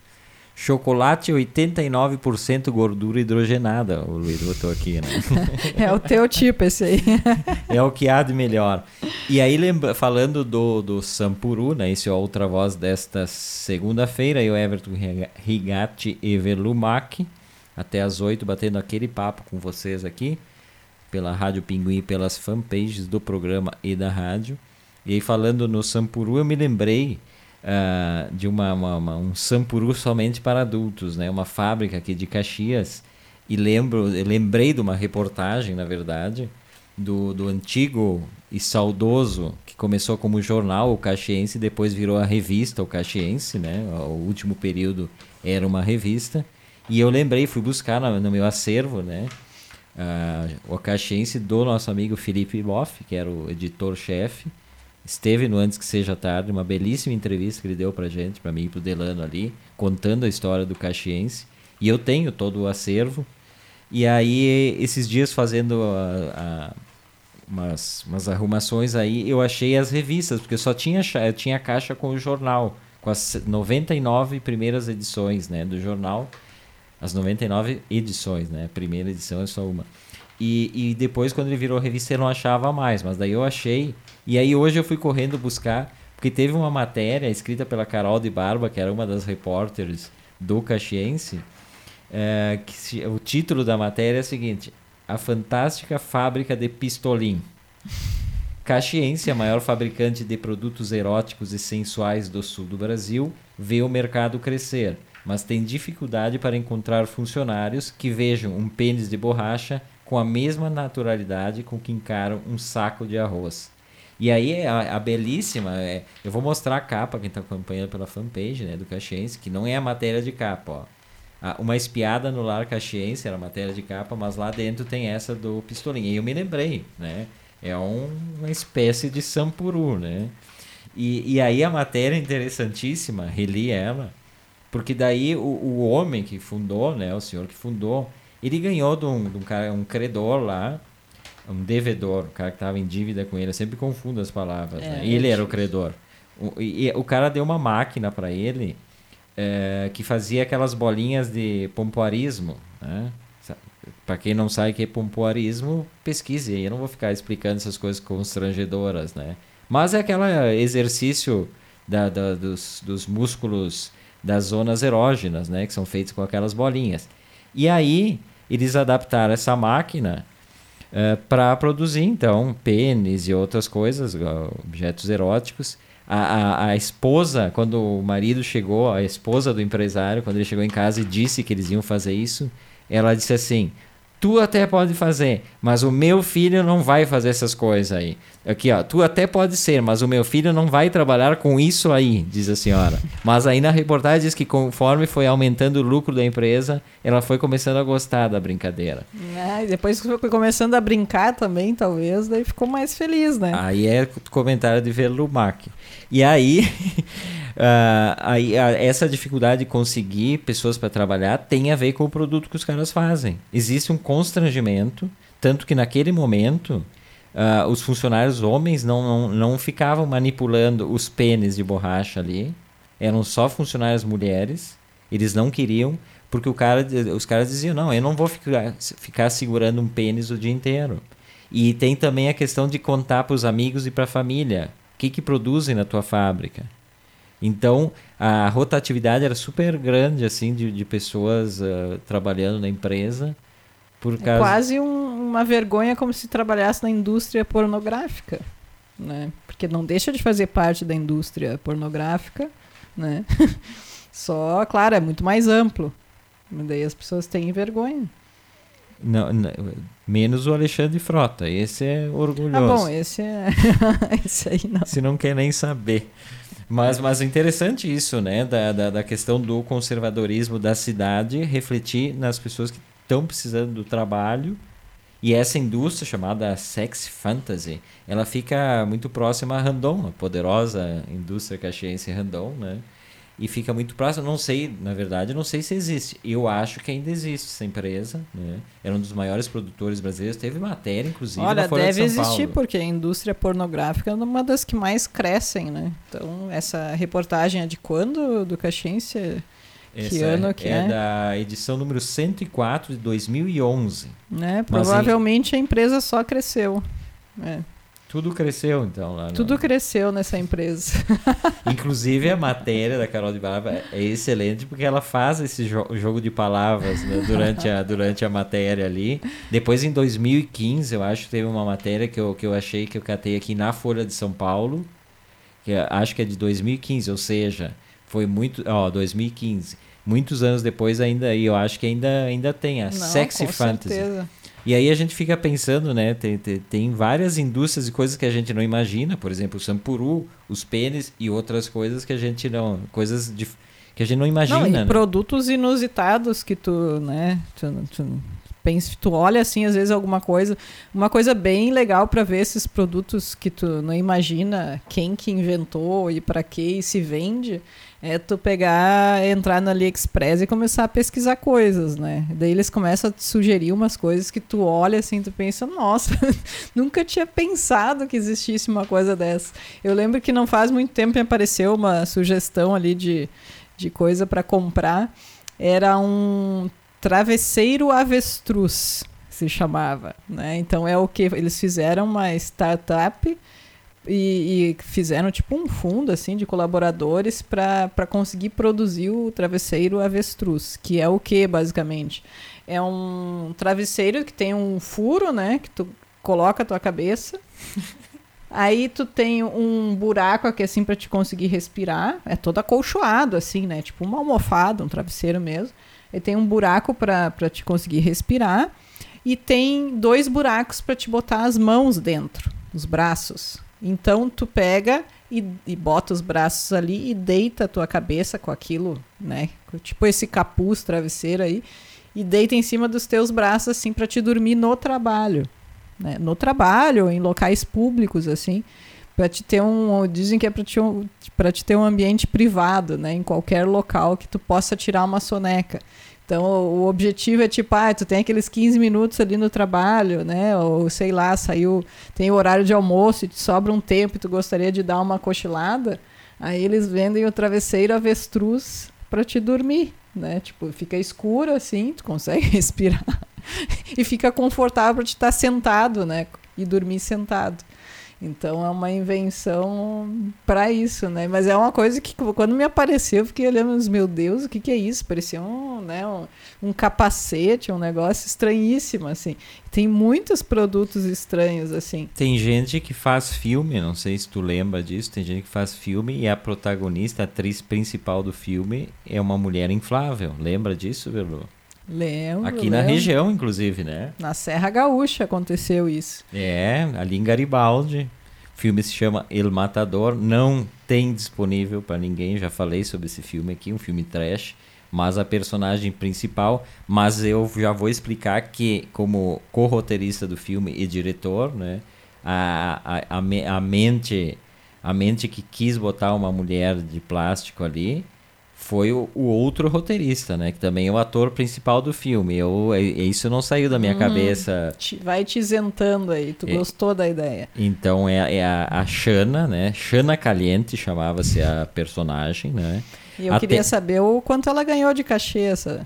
Chocolate 89% gordura hidrogenada, o Luiz botou aqui, né? É o teu tipo esse aí. É o que há de melhor. E aí, lembra, falando do, do Sampuru, né? Esse é outra voz desta segunda-feira, eu, Everton Riga- Rigatti e Velumac, até às 8, batendo aquele papo com vocês aqui, pela Rádio Pinguim e pelas fanpages do programa e da rádio. E aí, falando no Sampuru, eu me lembrei ah, de uma, uma- uma- um Sampuru somente para adultos, né? Uma fábrica aqui de Caxias. E lembro, lembrei de uma reportagem, na verdade, do, do antigo e saudoso, que começou como jornal, o Caxiense, depois virou a revista, o Caxiense, né? O último período era uma revista. E eu lembrei, fui buscar no, no meu acervo, né? ah, o Caxiense do nosso amigo Felipe Boff, que era o editor-chefe. Esteve no Antes Que Seja Tarde, uma belíssima entrevista que ele deu pra gente, pra mim e pro Delano ali, contando a história do Caxiense. E eu tenho todo o acervo. E aí, esses dias fazendo a- a- umas, umas arrumações aí, eu achei as revistas, porque só tinha, tinha caixa com o jornal, com as 99 primeiras edições né, do jornal. As 99 edições, né? A primeira edição é só uma. E, e depois, quando ele virou revista, eu não achava mais, mas daí eu achei. E aí hoje eu fui correndo buscar, porque teve uma matéria escrita pela Carol de Barba, que era uma das repórteres do Caxiense, é, que o título da matéria é o seguinte: A Fantástica Fábrica de Pistolim. Caxiense, a maior fabricante de produtos eróticos e sensuais do sul do Brasil, vê o mercado crescer, mas tem dificuldade para encontrar funcionários que vejam um pênis de borracha com a mesma naturalidade com que encaram um saco de arroz. E aí a, a belíssima, é, eu vou mostrar a capa, quem está acompanhando pela fanpage né, do Caxiense, que não é a matéria de capa, ó. Uma espiada no lar caxiense era matéria de capa, mas lá dentro tem essa do pistolinha. E eu me lembrei, né? É um- uma espécie de sampuru, né? E, e aí a matéria é interessantíssima, reli ela, porque daí o, o homem que fundou, né? O senhor que fundou, ele ganhou de um, de um cara, um credor lá, um devedor, o cara que estava em dívida com ele. Eu sempre confundo as palavras, É, né? Ele era o credor. O, e, e o cara deu uma máquina para ele é, que fazia aquelas bolinhas de pompoarismo, né? Para quem não sabe o que é pompoarismo, pesquise aí. Eu não vou ficar explicando essas coisas constrangedoras, né? Mas é aquele exercício da, da- dos, dos músculos das zonas erógenas, né, que são feitas com aquelas bolinhas. E aí eles adaptaram essa máquina eh, para produzir então pênis e outras coisas, objetos eróticos. A, a, a, esposa, quando o marido chegou, a esposa do empresário, quando ele chegou em casa e disse que eles iam fazer isso, ela disse assim: Tu até pode fazer, mas o meu filho não vai fazer essas coisas aí. Aqui, ó, tu até pode ser, mas o meu filho não vai trabalhar com isso aí, diz a senhora. Mas aí na reportagem diz que conforme foi aumentando o lucro da empresa, ela foi começando a gostar da brincadeira. É, depois foi começando a brincar também, talvez, daí ficou mais feliz, né? Aí é comentário de Verlumac. E aí, aí uh, essa dificuldade de conseguir pessoas para trabalhar tem a ver com o produto que os caras fazem. Existe um constrangimento, tanto que naquele momento uh, os funcionários homens não, não, não ficavam manipulando os pênis de borracha ali, eram só funcionárias mulheres, eles não queriam, porque o cara, os caras diziam: não, eu não vou ficar, ficar segurando um pênis o dia inteiro. E tem também a questão de contar para os amigos e para a família que, que produzem na tua fábrica. Então, a rotatividade era super grande, assim, de, de pessoas uh, trabalhando na empresa. Por é causa... quase um, uma vergonha como se trabalhasse na indústria pornográfica, né? Porque não deixa de fazer parte da indústria pornográfica, né? Só, claro, é muito mais amplo. Daí as pessoas têm vergonha. Não, não, menos o Alexandre Frota. Esse é orgulhoso. Ah, bom, esse é. esse aí não. Se não quer nem saber. Mas, mas é interessante isso, né? Da, da, da, questão do conservadorismo da cidade refletir nas pessoas que estão precisando do trabalho. E essa indústria chamada sex fantasy, ela fica muito próxima a Randon, a poderosa indústria caxiense Randon, né? E fica muito próximo. Não sei, na verdade, não sei se existe. Eu acho que ainda existe essa empresa. Né? Era um dos maiores produtores brasileiros. Teve matéria, inclusive, Olha, deve de existir, Paulo. porque a indústria pornográfica é uma das que mais crescem, né? Então, essa reportagem é de quando, do Caxiense? Que Essa ano que é? É da edição número 104 de 2011. Né? Provavelmente em... a empresa só cresceu. É. Tudo cresceu, então, lá. Tudo cresceu nessa empresa. Inclusive, a matéria da Carol de Barba é excelente, porque ela faz esse jo jogo de palavras né, durante, a, durante a matéria ali. Depois, em 2015, eu acho que teve uma matéria que eu, que eu achei que eu catei aqui na Folha de São Paulo, que acho que é de 2015, ou seja, foi muito. Ó, 2015. Muitos anos depois, ainda, e eu acho que ainda, ainda tem a Não, Sexy Fantasy. Certeza. E aí a gente fica pensando, né? Tem, tem, tem, várias indústrias e coisas que a gente não imagina, por exemplo, o sampuru, os pênis e outras coisas que a gente não. coisas de, que a gente não imagina. Não, e né? produtos inusitados que tu, né? Tu, tu, pensa, tu olha assim, às vezes, alguma coisa. Uma coisa bem legal para ver esses produtos que tu não imagina quem que inventou e para que e se vende é tu pegar, entrar no AliExpress e começar a pesquisar coisas, né? Daí eles começam a te sugerir umas coisas que tu olha assim, tu pensa, nossa, nunca tinha pensado que existisse uma coisa dessa. Eu lembro que não faz muito tempo me apareceu uma sugestão ali de, de coisa para comprar. Era um travesseiro avestruz, se chamava, né? Então é o que eles fizeram uma startup e, e, fizeram tipo um fundo assim de colaboradores para conseguir produzir o travesseiro avestruz, que é o que basicamente? É um travesseiro que tem um furo, né, que tu coloca a tua cabeça. Aí tu tem um buraco aqui assim para te conseguir respirar, é todo acolchoado assim, né, tipo uma almofada, um travesseiro mesmo. Tem um buraco para te conseguir respirar e tem dois buracos para te botar as mãos dentro, os braços. Então tu pega e, e, bota os braços ali e deita a tua cabeça com aquilo, né? Tipo esse capuz travesseiro aí e deita em cima dos teus braços assim para te dormir no trabalho, né? No trabalho, em locais públicos assim, para te ter um, dizem que é para te, para te ter um ambiente privado, né? Em qualquer local que tu possa tirar uma soneca. Então, o objetivo é tipo, ah, tu tem aqueles 15 minutos ali no trabalho, né? Ou sei lá, saiu, tem o horário de almoço e te sobra um tempo e tu gostaria de dar uma cochilada. Aí eles vendem o travesseiro avestruz para te dormir, né? Tipo, fica escuro assim, tu consegue respirar e fica confortável para te estar sentado, né? E dormir sentado. Então é uma invenção para isso, né? Mas é uma coisa que quando me apareceu, eu fiquei olhando, meu Deus, o que, que é isso? Parecia um, né, um, um capacete, um negócio estranhíssimo, assim. Tem muitos produtos estranhos, assim. Tem gente que faz filme, não sei se tu lembra disso, tem gente que faz filme e a protagonista, a atriz principal do filme é uma mulher inflável. Lembra disso, Velu? Lembro. Aqui lembro. na região, inclusive, né? Na Serra Gaúcha aconteceu isso. É, ali em Garibaldi. O filme se chama El Matador. Não tem disponível para ninguém. Já falei sobre esse filme aqui, um filme trash. Mas a personagem principal. Mas eu já vou explicar que, como co-roteirista do filme e diretor, né? A, a, a, a mente a mente que quis botar uma mulher de plástico ali foi o, o, outro roteirista, né? Que também é o ator principal do filme. Eu, isso não saiu da minha hum, cabeça. Te, vai te isentando aí, tu é, gostou da ideia. Então é, é a, a Shana, né? Shana Caliente chamava-se a personagem, né? E eu Até... queria saber o quanto ela ganhou de cachê essa.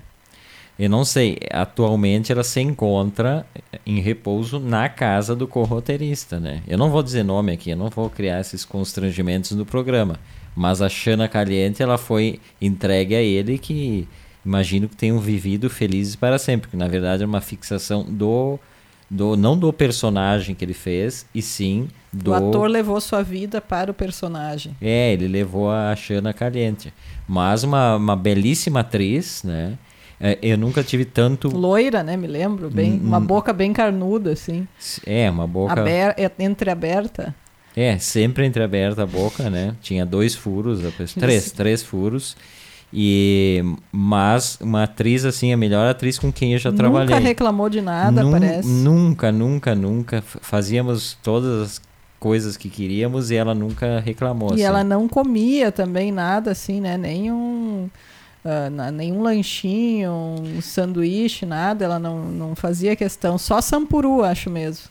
Eu não sei. Atualmente ela se encontra em repouso na casa do corroteirista, né? Eu não vou dizer nome aqui, eu não vou criar esses constrangimentos no programa. Mas a Xana Caliente, ela foi entregue a ele que imagino que tenham vivido felizes para sempre, que na verdade é uma fixação do do não do personagem que ele fez, e sim do O ator levou sua vida para o personagem. É, ele levou a Xana Caliente. Mas uma, uma belíssima atriz, né? É, eu nunca tive tanto. Loira, né? Me lembro. Bem, uma boca bem carnuda, assim. É, uma boca. Aber... É, entreaberta. É, sempre entreaberta a boca, né? Tinha dois furos, três, três furos. E mas uma atriz assim, a melhor atriz com quem eu já nunca trabalhei. Nunca reclamou de nada, Nun, parece. Nunca, nunca, nunca fazíamos todas as coisas que queríamos e ela nunca reclamou. E assim. ela não comia também nada assim, né? Nenhum uh, nenhum lanchinho, um sanduíche, nada. Ela não, não fazia questão. Só sampuru, acho mesmo.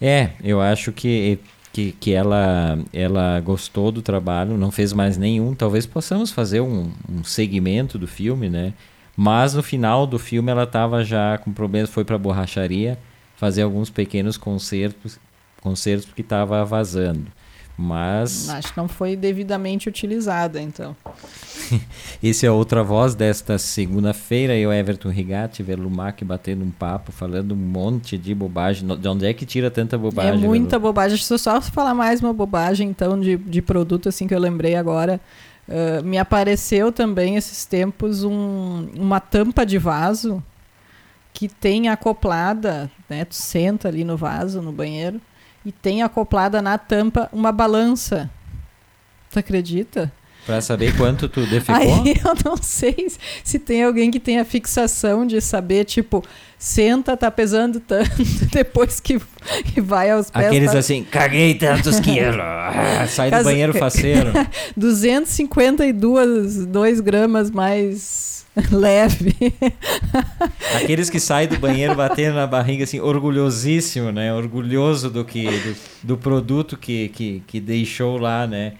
É, eu acho que que, que ela, ela gostou do trabalho, não fez mais nenhum. Talvez possamos fazer um, um segmento do filme, né? Mas no final do filme ela estava já com problemas, foi para borracharia fazer alguns pequenos concertos, concertos porque estava vazando. Mas. Acho que não foi devidamente utilizada, então. Esse é outra voz desta segunda-feira. Eu, Everton Rigatti, Verlumac, batendo um papo, falando um monte de bobagem. De onde é que tira tanta bobagem? É muita bobagem. Deixa eu só falar mais uma bobagem, então, de, de produto assim que eu lembrei agora. Uh, me apareceu também esses tempos um, uma tampa de vaso que tem acoplada, né? Tu senta ali no vaso, no banheiro e tem acoplada na tampa uma balança. Tu acredita? Para saber quanto tu defecou? Aí eu não sei se tem alguém que tem a fixação de saber, tipo, senta, tá pesando tanto, depois que, que vai aos pés. Aqueles tá... assim, caguei tantos quilos, sai do banheiro faceiro. 252 2 gramas mais leve. Aqueles que saem do banheiro batendo na barriga, assim, orgulhosíssimo, né? Orgulhoso do que do, do produto que, que, que deixou lá, né?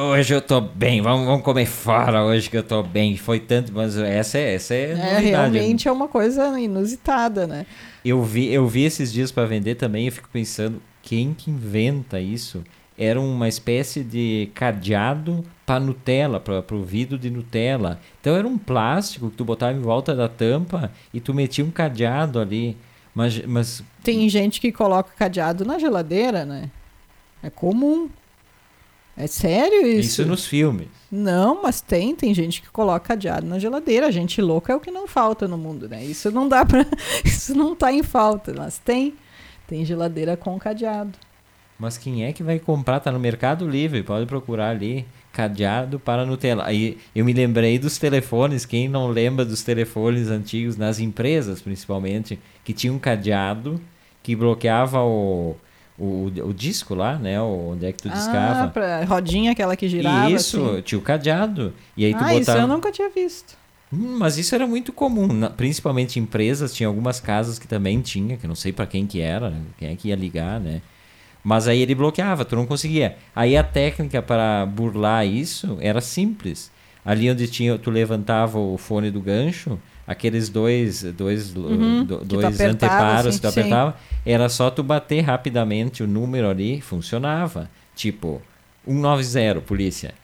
Hoje eu tô bem, vamos, vamos comer fora hoje que eu tô bem. Foi tanto, mas essa é essa é, é realmente é uma coisa inusitada, né? Eu vi, eu vi esses dias para vender também, eu fico pensando, quem que inventa isso? era uma espécie de cadeado para Nutella, para o vidro de Nutella. Então era um plástico que tu botava em volta da tampa e tu metia um cadeado ali. Mas, mas... Tem gente que coloca cadeado na geladeira, né? É comum. É sério isso? Isso nos filmes. Não, mas tem, tem gente que coloca cadeado na geladeira. Gente louca é o que não falta no mundo, né? Isso não dá para, isso não tá em falta, mas tem. Tem geladeira com cadeado. Mas quem é que vai comprar? Tá no Mercado Livre, pode procurar ali. Cadeado para Nutella. Aí eu me lembrei dos telefones. Quem não lembra dos telefones antigos, nas empresas principalmente, que tinha um cadeado que bloqueava o, o, o disco lá, né? Onde é que tu ah, discava. Pra rodinha aquela que girava. Isso, assim. tinha o cadeado. E aí tu ah, botava... isso eu nunca tinha visto. Hum, mas isso era muito comum, principalmente empresas, tinha algumas casas que também tinha, que não sei para quem que era, quem é que ia ligar, né? Mas aí ele bloqueava, tu não conseguia. Aí a técnica para burlar isso era simples. Ali onde tinha, tu levantava o fone do gancho, aqueles dois, dois, Uhum, do- dois anteparos assim, que tu sim. apertava, era só tu bater rapidamente o número ali, funcionava. Tipo, 190, polícia.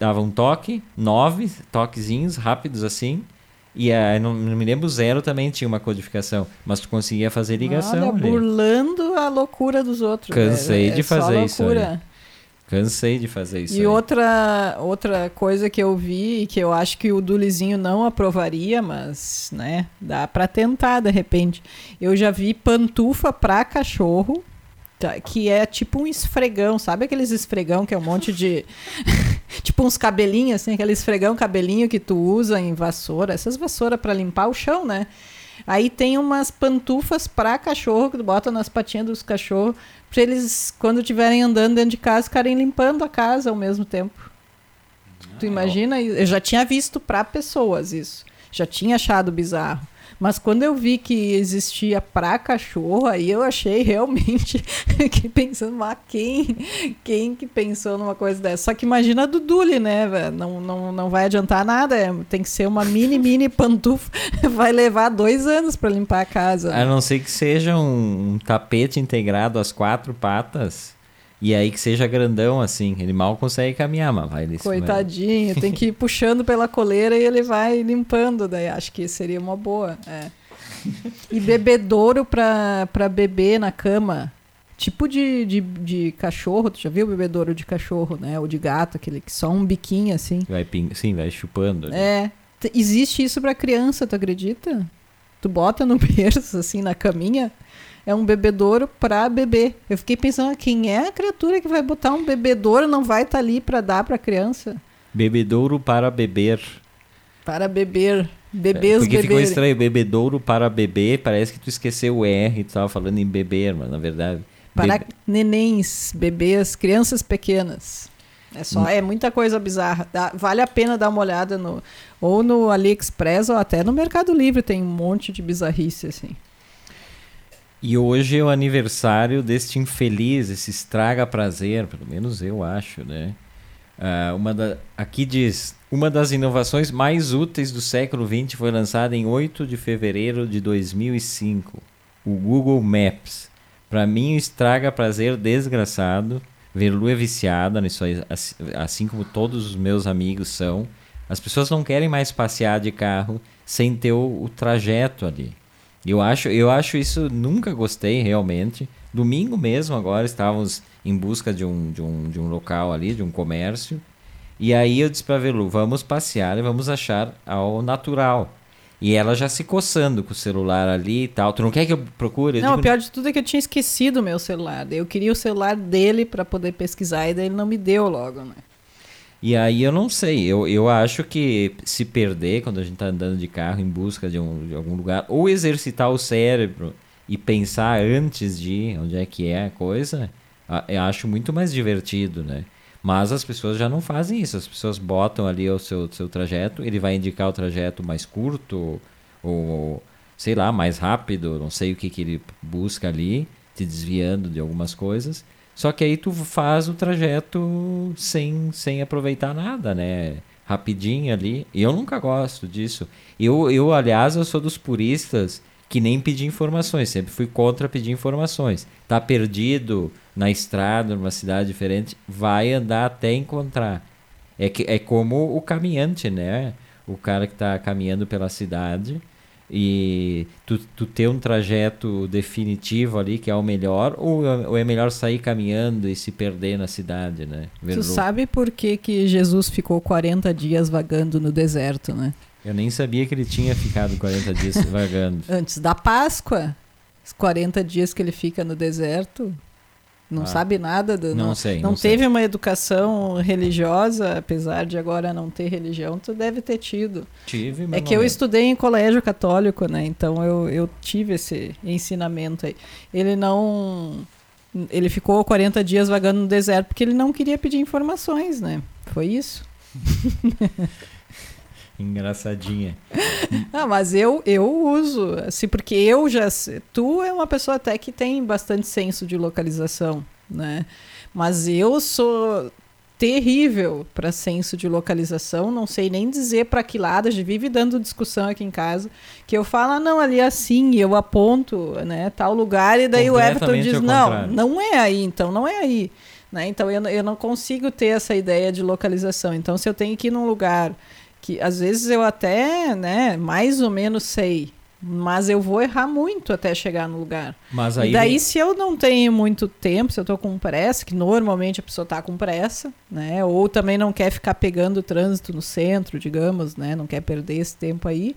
Dava um toque, nove toquezinhos rápidos assim. E aí, não, não me lembro, zero também tinha uma codificação. Mas tu conseguia fazer ligação. Olha, burlando a loucura dos outros. Cansei é, de é só fazer isso loucura. Cansei de fazer isso. E aí. outra, outra coisa que eu vi e que eu acho que o Dulizinho não aprovaria, mas, né, dá pra tentar de repente. Eu já vi pantufa pra cachorro, tá, que é tipo um esfregão, sabe aqueles esfregão que é um monte de tipo uns cabelinhos assim, aquele esfregão cabelinho que tu usa em vassoura, essas vassouras pra limpar o chão, né? Aí tem umas pantufas pra cachorro que tu bota nas patinhas dos cachorros pra eles, quando estiverem andando dentro de casa, ficarem limpando a casa ao mesmo tempo. tu imagina? Eu já tinha visto pra pessoas isso. Já tinha achado bizarro. Mas quando eu vi que existia pra cachorro, aí eu achei realmente que pensando, ah, quem, quem que pensou numa coisa dessa? Só que imagina a Duduli, né? Não, não, não vai adiantar nada. é- Tem que ser uma mini, mini pantufa. Vai levar dois anos pra limpar a casa. A não ser que seja um tapete integrado às quatro patas. E aí que seja grandão assim. Ele mal consegue caminhar, mas vai ele Coitadinho, tem que ir puxando pela coleira e ele vai limpando. Daí acho que seria uma boa. é. E bebedouro pra, pra beber na cama. Tipo de, de, de cachorro, tu já viu o bebedouro de cachorro, né? Ou de gato, aquele que só um biquinho assim. Vai ping... Sim, vai chupando. ali. É. Existe isso pra criança, tu acredita? Tu bota no berço, assim, na caminha. É um bebedouro pra beber. Eu fiquei pensando, quem é a criatura que vai botar um bebedouro não vai estar ali pra dar pra criança? Bebedouro para beber. Para beber. Bebês Porque ficou beberem. estranho. Bebedouro para beber. Parece que tu esqueceu o R. Tu tava falando em beber, mas na verdade. Para bebe- nenéns, bebês, crianças pequenas. É só, Hum. é muita coisa bizarra. Dá- vale a pena dar uma olhada no ou no AliExpress ou até no Mercado Livre tem um monte de bizarrice assim. E hoje é o aniversário deste infeliz, esse estraga prazer, pelo menos eu acho, né? Ah, uma da, aqui diz: uma das inovações mais úteis do século XX foi lançada em 8 de fevereiro de 2005, o Google Maps. Para mim, estraga prazer desgraçado. Verlu é viciada nisso assim, assim como todos os meus amigos são. As pessoas não querem mais passear de carro sem ter o, o trajeto ali. Eu acho, eu acho isso, nunca gostei realmente. Domingo mesmo, agora estávamos em busca de um, de um, de um local ali, de um comércio. E aí eu disse pra Velu, vamos passear e vamos achar ao natural. E ela já se coçando com o celular ali e tal. Tu não quer que eu procure? Eu não, digo, o pior de tudo é que eu tinha esquecido o meu celular. Eu queria o celular dele para poder pesquisar e daí ele não me deu logo, né? E aí eu não sei, eu, eu acho que se perder quando a gente tá andando de carro em busca de, um, de algum lugar, ou exercitar o cérebro e pensar antes de onde é que é a coisa, eu acho muito mais divertido, né? Mas as pessoas já não fazem isso, as pessoas botam ali o seu, seu trajeto, ele vai indicar o trajeto mais curto, ou sei lá, mais rápido, não sei o que, que ele busca ali, te desviando de algumas coisas. Só que aí tu faz o trajeto sem, sem aproveitar nada, né? Rapidinho ali. E eu nunca gosto disso. Eu, eu, aliás, eu sou dos puristas que nem pedir informações. Sempre fui contra pedir informações. Tá perdido na estrada, numa cidade diferente, vai andar até encontrar. É, que, é como o caminhante, né? O cara que tá caminhando pela cidade e tu, tu ter um trajeto definitivo ali que é o melhor ou, é- ou é melhor sair caminhando e se perder na cidade, né? Tu sabe por que, que Jesus ficou 40 dias vagando no deserto, né? Eu nem sabia que ele tinha ficado 40 dias vagando. Antes da Páscoa, os 40 dias que ele fica no deserto, não Ah. sabe nada do. Não sei, Não, não sei. teve uma educação religiosa, apesar de agora não ter religião, tu deve ter tido. Tive, mas É não que eu estudei em colégio católico, né? Então eu, eu tive esse ensinamento aí. Ele não. Ele ficou 40 dias vagando no deserto porque ele não queria pedir informações, né? Foi isso. Engraçadinha. Ah, mas eu, eu uso, assim, porque eu já. Tu é uma pessoa até que tem bastante senso de localização, né? Mas eu sou terrível para senso de localização, não sei nem dizer para que lado, a gente vive dando discussão aqui em casa, que eu falo, ah, não, ali é assim, eu aponto, né, tal lugar, e daí o Everton diz, não, não é aí, então não é aí. Né? Então eu, eu não consigo ter essa ideia de localização. Então, se eu tenho que ir num lugar que às vezes eu até, né, mais ou menos sei, mas eu vou errar muito até chegar no lugar. Mas aí e daí, se eu não tenho muito tempo, se eu estou com pressa, que normalmente a pessoa está com pressa, né? Ou também não quer ficar pegando trânsito no centro, digamos, né? Não quer perder esse tempo aí.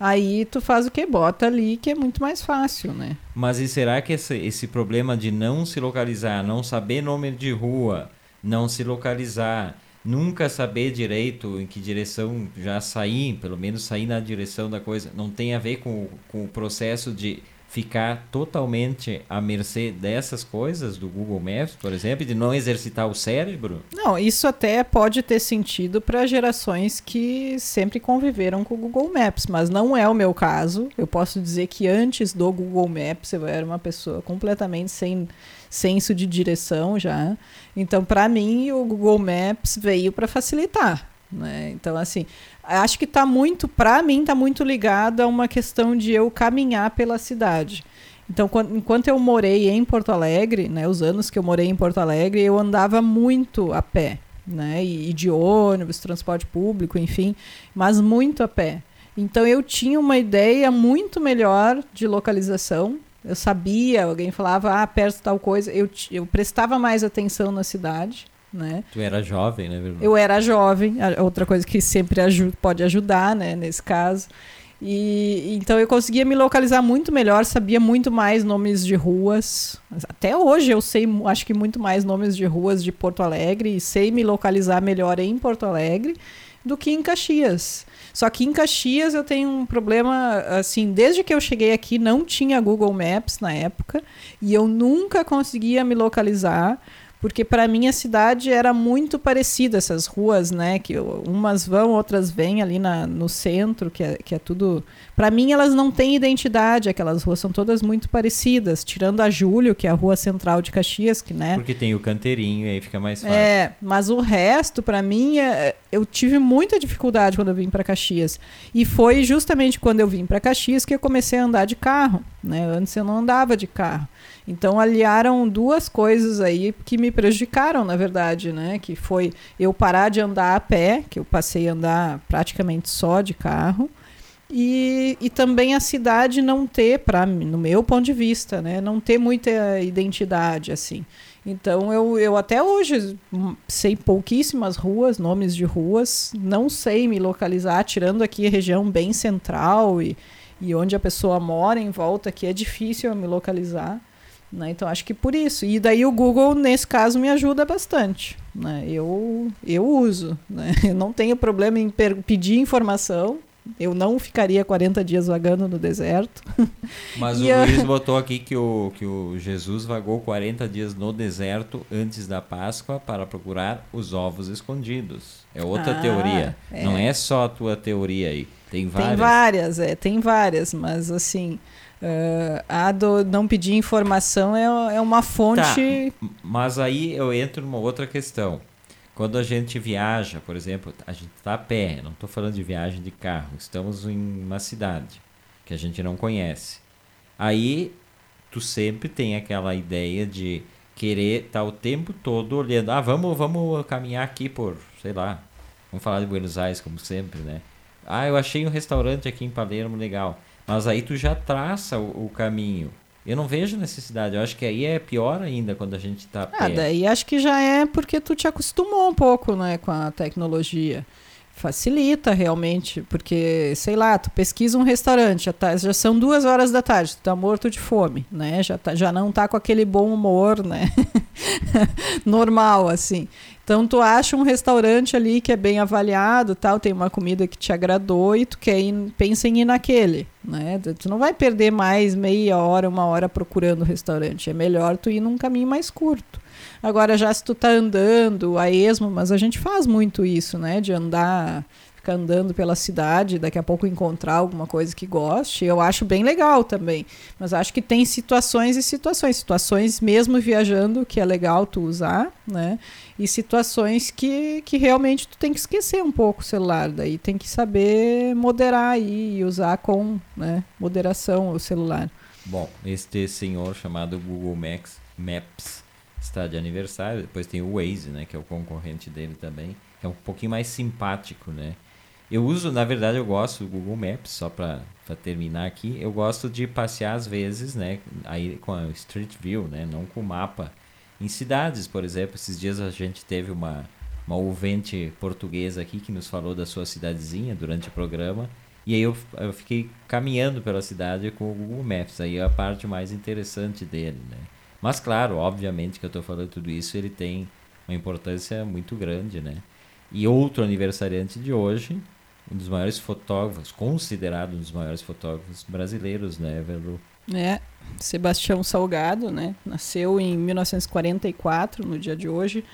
Aí tu faz o que? Bota ali, que é muito mais fácil, né? Mas e será que esse, esse problema de não se localizar, não saber nome de rua, não se localizar, nunca saber direito em que direção já sair, pelo menos sair na direção da coisa, não tem a ver com, com o processo de ficar totalmente à mercê dessas coisas do Google Maps, por exemplo, de não exercitar o cérebro? Não, isso até pode ter sentido para gerações que sempre conviveram com o Google Maps, mas não é o meu caso. Eu posso dizer que antes do Google Maps eu era uma pessoa completamente sem senso de direção já. Então, para mim, o Google Maps veio para facilitar. Né? Então, assim, acho que está muito, para mim, está muito ligado a uma questão de eu caminhar pela cidade. Então, quando, enquanto eu morei em Porto Alegre, né, os anos que eu morei em Porto Alegre, eu andava muito a pé, né, e, e de ônibus, transporte público, enfim, mas muito a pé. Então, eu tinha uma ideia muito melhor de localização eu sabia, alguém falava, ah, perto tal coisa. Eu, eu prestava mais atenção na cidade. Né? Tu era jovem, né? Eu era jovem, outra coisa que sempre pode ajudar, né, nesse caso. E então eu conseguia me localizar muito melhor, sabia muito mais nomes de ruas. Até hoje eu sei, acho que muito mais nomes de ruas de Porto Alegre e sei me localizar melhor em Porto Alegre do que em Caxias. Só que em Caxias eu tenho um problema, assim, desde que eu cheguei aqui não tinha Google Maps na época e eu nunca conseguia me localizar porque para mim a cidade era muito parecida, essas ruas, né? Que umas vão, outras vêm ali na, no centro, que é, que é tudo. Para mim elas não têm identidade, aquelas ruas são todas muito parecidas, tirando a Júlio, que é a rua central de Caxias, que né? Porque tem o canteirinho e aí fica mais fácil. É, mas o resto, para mim, é, eu tive muita dificuldade quando eu vim para Caxias. E foi justamente quando eu vim para Caxias que eu comecei a andar de carro, né? Antes eu não andava de carro. Então aliaram duas coisas aí que me prejudicaram, na verdade, né? Que foi eu parar de andar a pé, que eu passei a andar praticamente só de carro, e, e também a cidade não ter, para no meu ponto de vista, né? Não ter muita identidade assim. Então eu, eu até hoje sei pouquíssimas ruas, nomes de ruas, não sei me localizar, tirando aqui a região bem central e, e onde a pessoa mora em volta, que é difícil me localizar. Né? Então acho que por isso. E daí o Google, nesse caso, me ajuda bastante. Né? Eu, eu uso. Né? Eu não tenho problema em pedir informação. Eu não ficaria 40 dias vagando no deserto. Mas o Luiz botou aqui que o, que o Jesus vagou 40 dias no deserto antes da Páscoa para procurar os ovos escondidos. É outra ah, teoria. É. Não é só a tua teoria aí. Tem várias. Tem várias, é, tem várias, mas assim. Uh, a do não pedir informação é, é uma fonte. Tá, mas aí eu entro numa outra questão. Quando a gente viaja, por exemplo, a gente está a pé, não estou falando de viagem de carro, estamos em uma cidade que a gente não conhece. Aí tu sempre tem aquela ideia de querer estar tá o tempo todo olhando, ah, vamos, vamos caminhar aqui por, sei lá, vamos falar de Buenos Aires como sempre, né? Ah, eu achei um restaurante aqui em Palermo legal. Mas aí tu já traça o, o caminho. Eu não vejo necessidade. Eu acho que aí é pior ainda quando a gente está Ah, daí acho que já é porque tu te acostumou um pouco, né, com a tecnologia. Facilita realmente, porque, sei lá, tu pesquisa um restaurante, já, tá, já são duas horas da tarde, tu tá morto de fome, né? Já, tá, já não tá com aquele bom humor, né? Normal, assim. Então tu acha um restaurante ali que é bem avaliado, tal, tem uma comida que te agradou e tu quer ir, pensa em ir naquele, né? Tu não vai perder mais meia hora, uma hora procurando o restaurante. É melhor tu ir num caminho mais curto. Agora já se tu tá andando a esmo, mas a gente faz muito isso, né? De andar ficar andando pela cidade, daqui a pouco encontrar alguma coisa que goste, eu acho bem legal também. Mas acho que tem situações e situações. Situações mesmo viajando, que é legal tu usar, né? E situações que, que realmente tu tem que esquecer um pouco o celular. Daí tem que saber moderar aí e usar com né, moderação o celular. Bom, este senhor chamado Google Maps, Maps está de aniversário. Depois tem o Waze, né, que é o concorrente dele também. É um pouquinho mais simpático, né? Eu uso, na verdade, eu gosto do Google Maps, só para terminar aqui. Eu gosto de passear às vezes, né, aí com a Street View, né, não com o mapa. Em cidades, por exemplo, esses dias a gente teve uma uma ouvinte portuguesa aqui que nos falou da sua cidadezinha durante o programa. E aí eu, eu fiquei caminhando pela cidade com o Google Maps. Aí é a parte mais interessante dele, né? Mas claro, obviamente que eu estou falando tudo isso, ele tem uma importância muito grande, né? E outro aniversariante de hoje, um dos maiores fotógrafos, considerado um dos maiores fotógrafos brasileiros, né, Velu? É, Sebastião Salgado, né? Nasceu em 1944, no dia de hoje,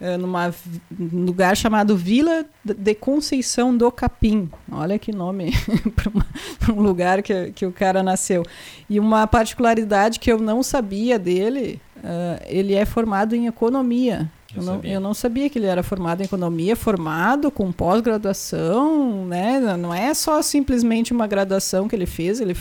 eh, numa lugar chamado Vila de Conceição do Capim. Olha que nome para um lugar que, que o cara nasceu. E uma particularidade que eu não sabia dele, uh, ele é formado em economia. Eu, eu, não, eu, não, sabia que ele era formado em economia, formado com pós-graduação, né? Não é só simplesmente uma graduação que ele fez, ele,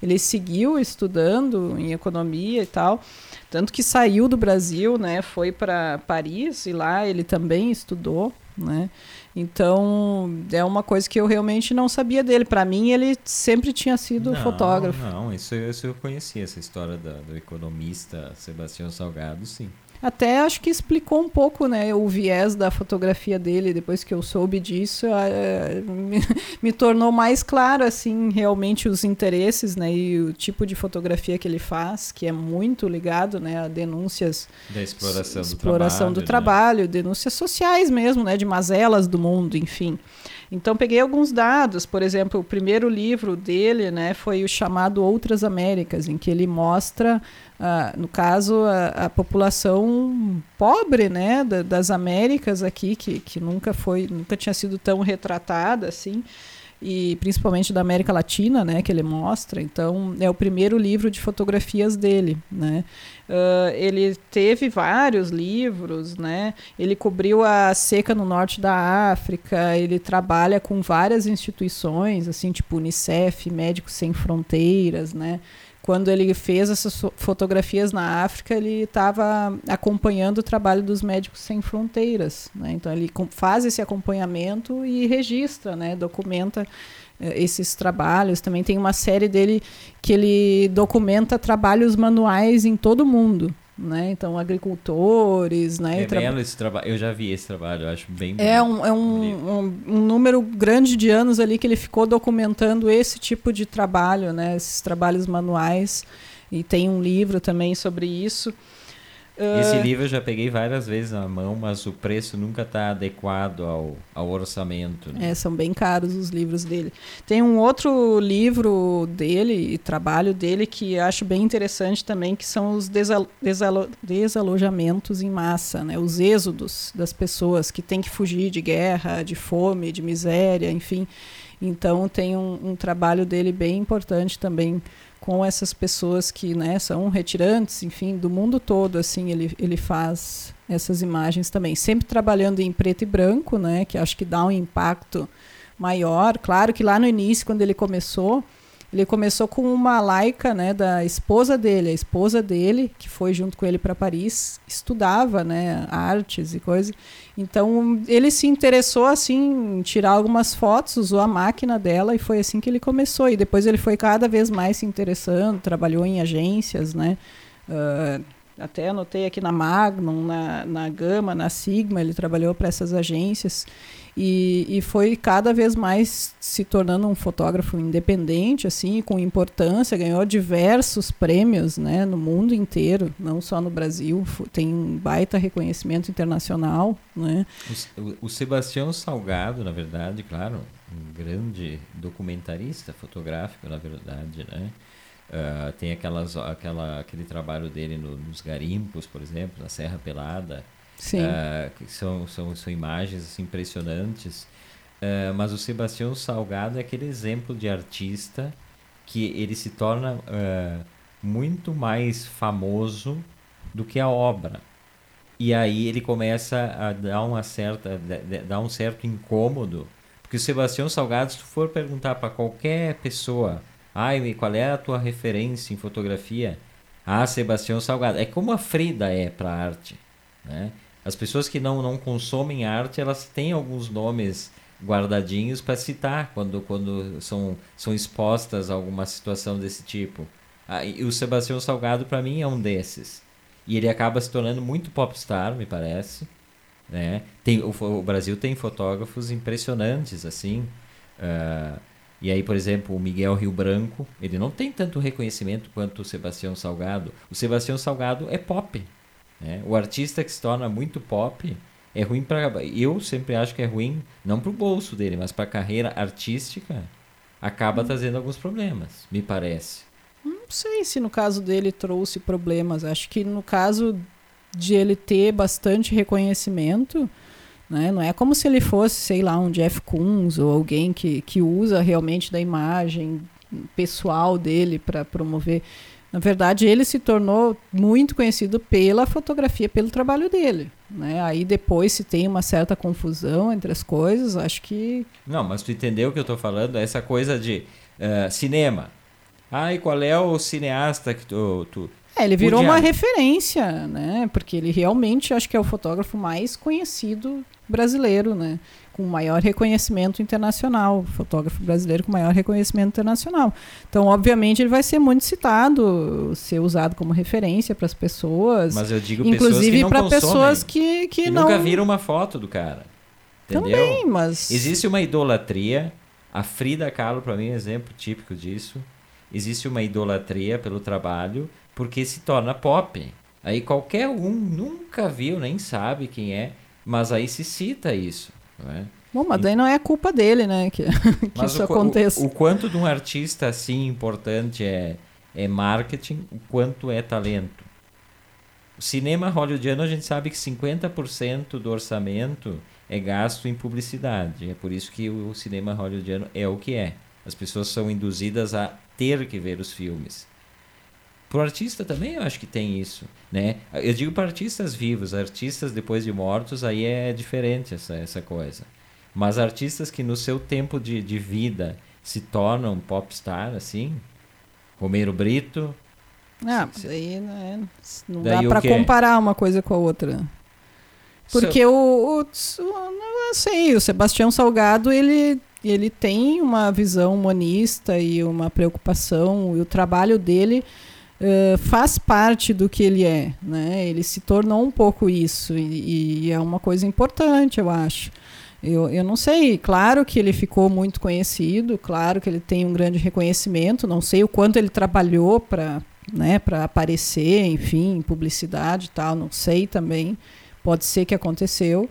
ele seguiu estudando em economia e tal. Tanto que saiu do Brasil, né? Foi para Paris e lá ele também estudou, né? Então, é uma coisa que eu realmente não sabia dele. Para mim, ele sempre tinha sido não, fotógrafo. Não, isso, isso eu conhecia, essa história da, do economista Sebastião Salgado, sim. Até acho que explicou um pouco né, o viés da fotografia dele, depois que eu soube disso, é, me, me, tornou mais claro assim realmente os interesses né, e o tipo de fotografia que ele faz, que é muito ligado né, a denúncias da exploração, exploração do trabalho, do né? trabalho denúncias sociais mesmo, né, de mazelas do mundo, enfim. Então peguei alguns dados, por exemplo, o primeiro livro dele, né, foi o chamado Outras Américas, em que ele mostra, uh, no caso, a, a, população pobre, né, da, das Américas aqui, que, que nunca foi, nunca tinha sido tão retratada assim e principalmente da América Latina, né, que ele mostra. Então, é o primeiro livro de fotografias dele, né. Uh, ele teve vários livros, né. Ele cobriu a seca no norte da África. Ele trabalha com várias instituições, assim, tipo Unicef, Médicos Sem Fronteiras, né quando ele fez essas fotografias na África, ele estava acompanhando o trabalho dos Médicos Sem Fronteiras. Né? Então, ele faz esse acompanhamento e registra, né? documenta eh, esses trabalhos. Também tem uma série dele que ele documenta trabalhos manuais em todo o mundo né? Então, agricultores, né? É belo esse trabalho. Eu já vi esse trabalho, eu acho bem É, um, é um, um, um, número grande de anos ali que ele ficou documentando esse tipo de trabalho, né? Esses trabalhos manuais. E tem um livro também sobre isso. Esse uh, livro eu já peguei várias vezes na mão, mas o preço nunca está adequado ao, ao orçamento. Né? É, são bem caros os livros dele. Tem um outro livro dele trabalho dele que acho bem interessante também, que são os desalo desalo desalojamentos em massa, né? os êxodos das pessoas que têm que fugir de guerra, de fome, de miséria, enfim. Então tem um, um trabalho dele bem importante também com essas pessoas que né, são retirantes, enfim, do mundo todo, assim, ele, ele faz essas imagens também. Sempre trabalhando em preto e branco, né, que acho que dá um impacto maior. Claro que lá no início, quando ele começou, ele começou com uma laica, né, da esposa dele. A esposa dele, que foi junto com ele para Paris, estudava, né, artes e coisas. Então, ele se interessou assim em tirar algumas fotos, usou a máquina dela e foi assim que ele começou. E depois ele foi cada vez mais se interessando, trabalhou em agências, né? Uh, até anotei aqui na Magnum, na, na Gama, na Sigma, ele trabalhou para essas agências. E, e foi cada vez mais se tornando um fotógrafo independente, assim, com importância, ganhou diversos prêmios né, no mundo inteiro, não só no Brasil, tem um baita reconhecimento internacional. Né? O, o Sebastião Salgado, na verdade, claro, um grande documentarista fotográfico, na verdade, né? Uh, tem aquelas, aquela, aquele trabalho dele no, nos garimpos, por exemplo, na Serra Pelada, Sim. Uh, são, são, são imagens assim, impressionantes. Uh, mas o Sebastião Salgado é aquele exemplo de artista que ele se torna uh, muito mais famoso do que a obra. E aí ele começa a dar uma certa dar um certo incômodo, porque o Sebastião Salgado, se tu for perguntar para qualquer pessoa, ai, qual é a tua referência em fotografia? Ah, Sebastião Salgado. É como a Frida é para arte, né? As pessoas que não não consomem arte, elas têm alguns nomes guardadinhos para citar quando, quando são, são expostas a alguma situação desse tipo. Ah, e o Sebastião Salgado, para mim, é um desses. E ele acaba se tornando muito popstar, me parece. Né? Tem, o, o Brasil tem fotógrafos impressionantes, assim. Uh, e aí, por exemplo, o Miguel Rio Branco, ele não tem tanto reconhecimento quanto o Sebastião Salgado. O Sebastião Salgado é pop. Né? O artista que se torna muito pop é ruim para. Eu sempre acho que é ruim, não para o bolso dele, mas para a carreira artística, acaba hum. trazendo alguns problemas, me parece. Não sei se no caso dele trouxe problemas. Acho que no caso de ele ter bastante reconhecimento, né? Não é como se ele fosse, sei lá, um Jeff Koons ou alguém que, que usa realmente da imagem pessoal dele para promover. Na verdade, ele se tornou muito conhecido pela fotografia, pelo trabalho dele. Né? Aí depois, se tem uma certa confusão entre as coisas, acho que. Não, mas tu entendeu o que eu estou falando? Essa coisa de uh, cinema. Ah, e qual é o cineasta que tu. tu é, ele virou uma referência, né? Porque ele realmente acho que é o fotógrafo mais conhecido brasileiro, né? Com maior reconhecimento internacional, fotógrafo brasileiro com maior reconhecimento internacional. Então, obviamente, ele vai ser muito citado, ser usado como referência para as pessoas. Mas eu digo inclusive para pessoas que, que, que não nunca viram uma foto do cara. Entendeu? Também, mas existe uma idolatria. A Frida Kahlo para mim é um exemplo típico disso existe uma idolatria pelo trabalho porque se torna pop. Aí qualquer um nunca viu, nem sabe quem é, mas aí se cita isso. Não é? Bom, mas daí não é culpa dele, né? Que, que isso o, aconteça. O, o, quanto de um artista assim importante é, é marketing, o quanto é talento. O cinema hollywoodiano a gente sabe que 50% do orçamento é gasto em publicidade. É por isso que o cinema hollywoodiano é o que é. As pessoas são induzidas a ter que ver os filmes. Para o artista também eu acho que tem isso, né? Eu digo para artistas vivos, artistas depois de mortos, aí é diferente essa, essa coisa. Mas artistas que no seu tempo de, de vida se tornam popstar, assim, Romero Brito... Ah, se, aí né, não dá para comparar uma coisa com a outra. Porque o, o, o, não sei, o Sebastião Salgado, ele ele tem uma visão humanista e uma preocupação, e o trabalho dele uh, faz parte do que ele é. Né? Ele se tornou um pouco isso, e, e é uma coisa importante, eu acho. Eu, eu não sei, claro que ele ficou muito conhecido, claro que ele tem um grande reconhecimento, não sei o quanto ele trabalhou para né, aparecer, enfim, publicidade e tal, não sei também, pode ser que aconteceu.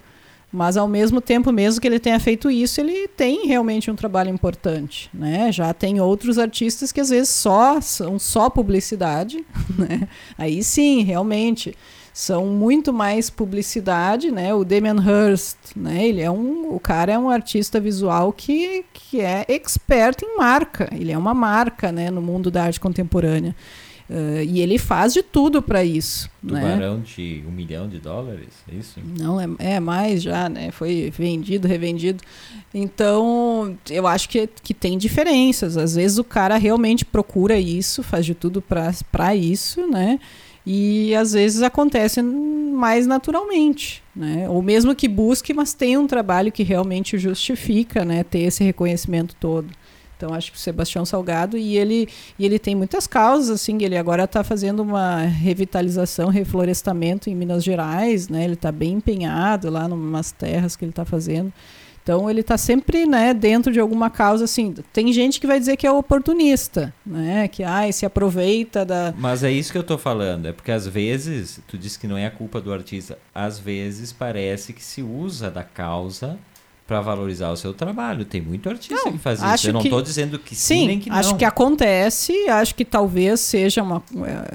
Mas ao mesmo tempo, mesmo que ele tenha feito isso, ele tem realmente um trabalho importante, né? Já tem outros artistas que às vezes só são só publicidade, né? Aí sim, realmente são muito mais publicidade, né? O Damien Hirst, né? Ele é um, o cara é um artista visual que, que é expert em marca. Ele é uma marca, né? No mundo da arte contemporânea. Uh, e ele faz de tudo para isso. Né? Tubarão né? de um milhão de dólares, é isso? Não, é, é, mais já, né? Foi vendido, revendido. Então, eu acho que, que tem diferenças. Às vezes o cara realmente procura isso, faz de tudo para isso, né? E às vezes acontece mais naturalmente, né? Ou mesmo que busque, mas tem um trabalho que realmente justifica, né? Ter esse reconhecimento todo. Então acho que o Sebastião Salgado e ele e ele tem muitas causas assim, ele agora está fazendo uma revitalização, reflorestamento em Minas Gerais, né? Ele está bem empenhado lá em umas terras que ele está fazendo. Então ele está sempre, né, dentro de alguma causa assim. Tem gente que vai dizer que é oportunista, né, que ai, se aproveita da Mas é isso que eu estou falando, é porque às vezes, tu disse que não é a culpa do artista, às vezes parece que se usa da causa para valorizar o seu trabalho. Tem muito artista não, que faz isso. Eu não estou dizendo que sim, sim, nem que não. Acho que acontece, acho que talvez seja uma,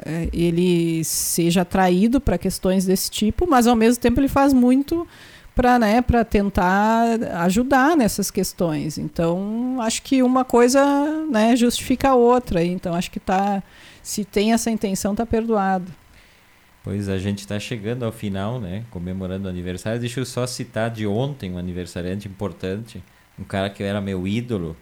é, ele seja atraído para questões desse tipo, mas ao mesmo tempo ele faz muito para né, tentar ajudar nessas questões. Então, acho que uma coisa né, justifica a outra. Então, acho que tá, se tem essa intenção, está perdoado. Pois a gente está chegando ao final, né? Comemorando o aniversário. Deixa eu só citar de ontem um aniversariante importante. Um cara que era meu ídolo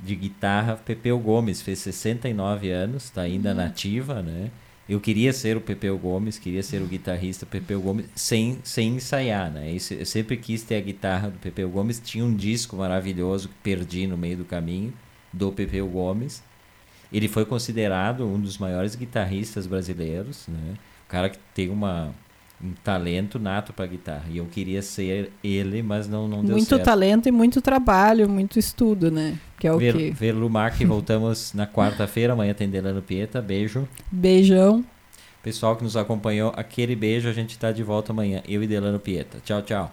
de guitarra, Pepeu Gomes, fez 69 anos, está ainda uhum. nativa, né? eu queria ser o Pepeu Gomes, queria ser o guitarrista Pepeu Gomes sem, sem ensaiar, né? Eu sempre quis ter a guitarra do Pepeu Gomes. Tinha um disco maravilhoso que perdi no meio do caminho do Pepeu Gomes. Ele foi considerado um dos maiores guitarristas brasileiros, né? Cara que tem uma um talento nato para guitarra. E eu queria ser ele, mas não, não deu muito certo. Muito talento e muito trabalho, muito estudo, né? Que é o Ver, que voltamos na quarta-feira. Amanhã tem Delano Pieta. Beijo. Beijão. Pessoal que nos acompanhou, aquele beijo. A gente está de volta amanhã. Eu e Delano Pieta. Tchau, tchau.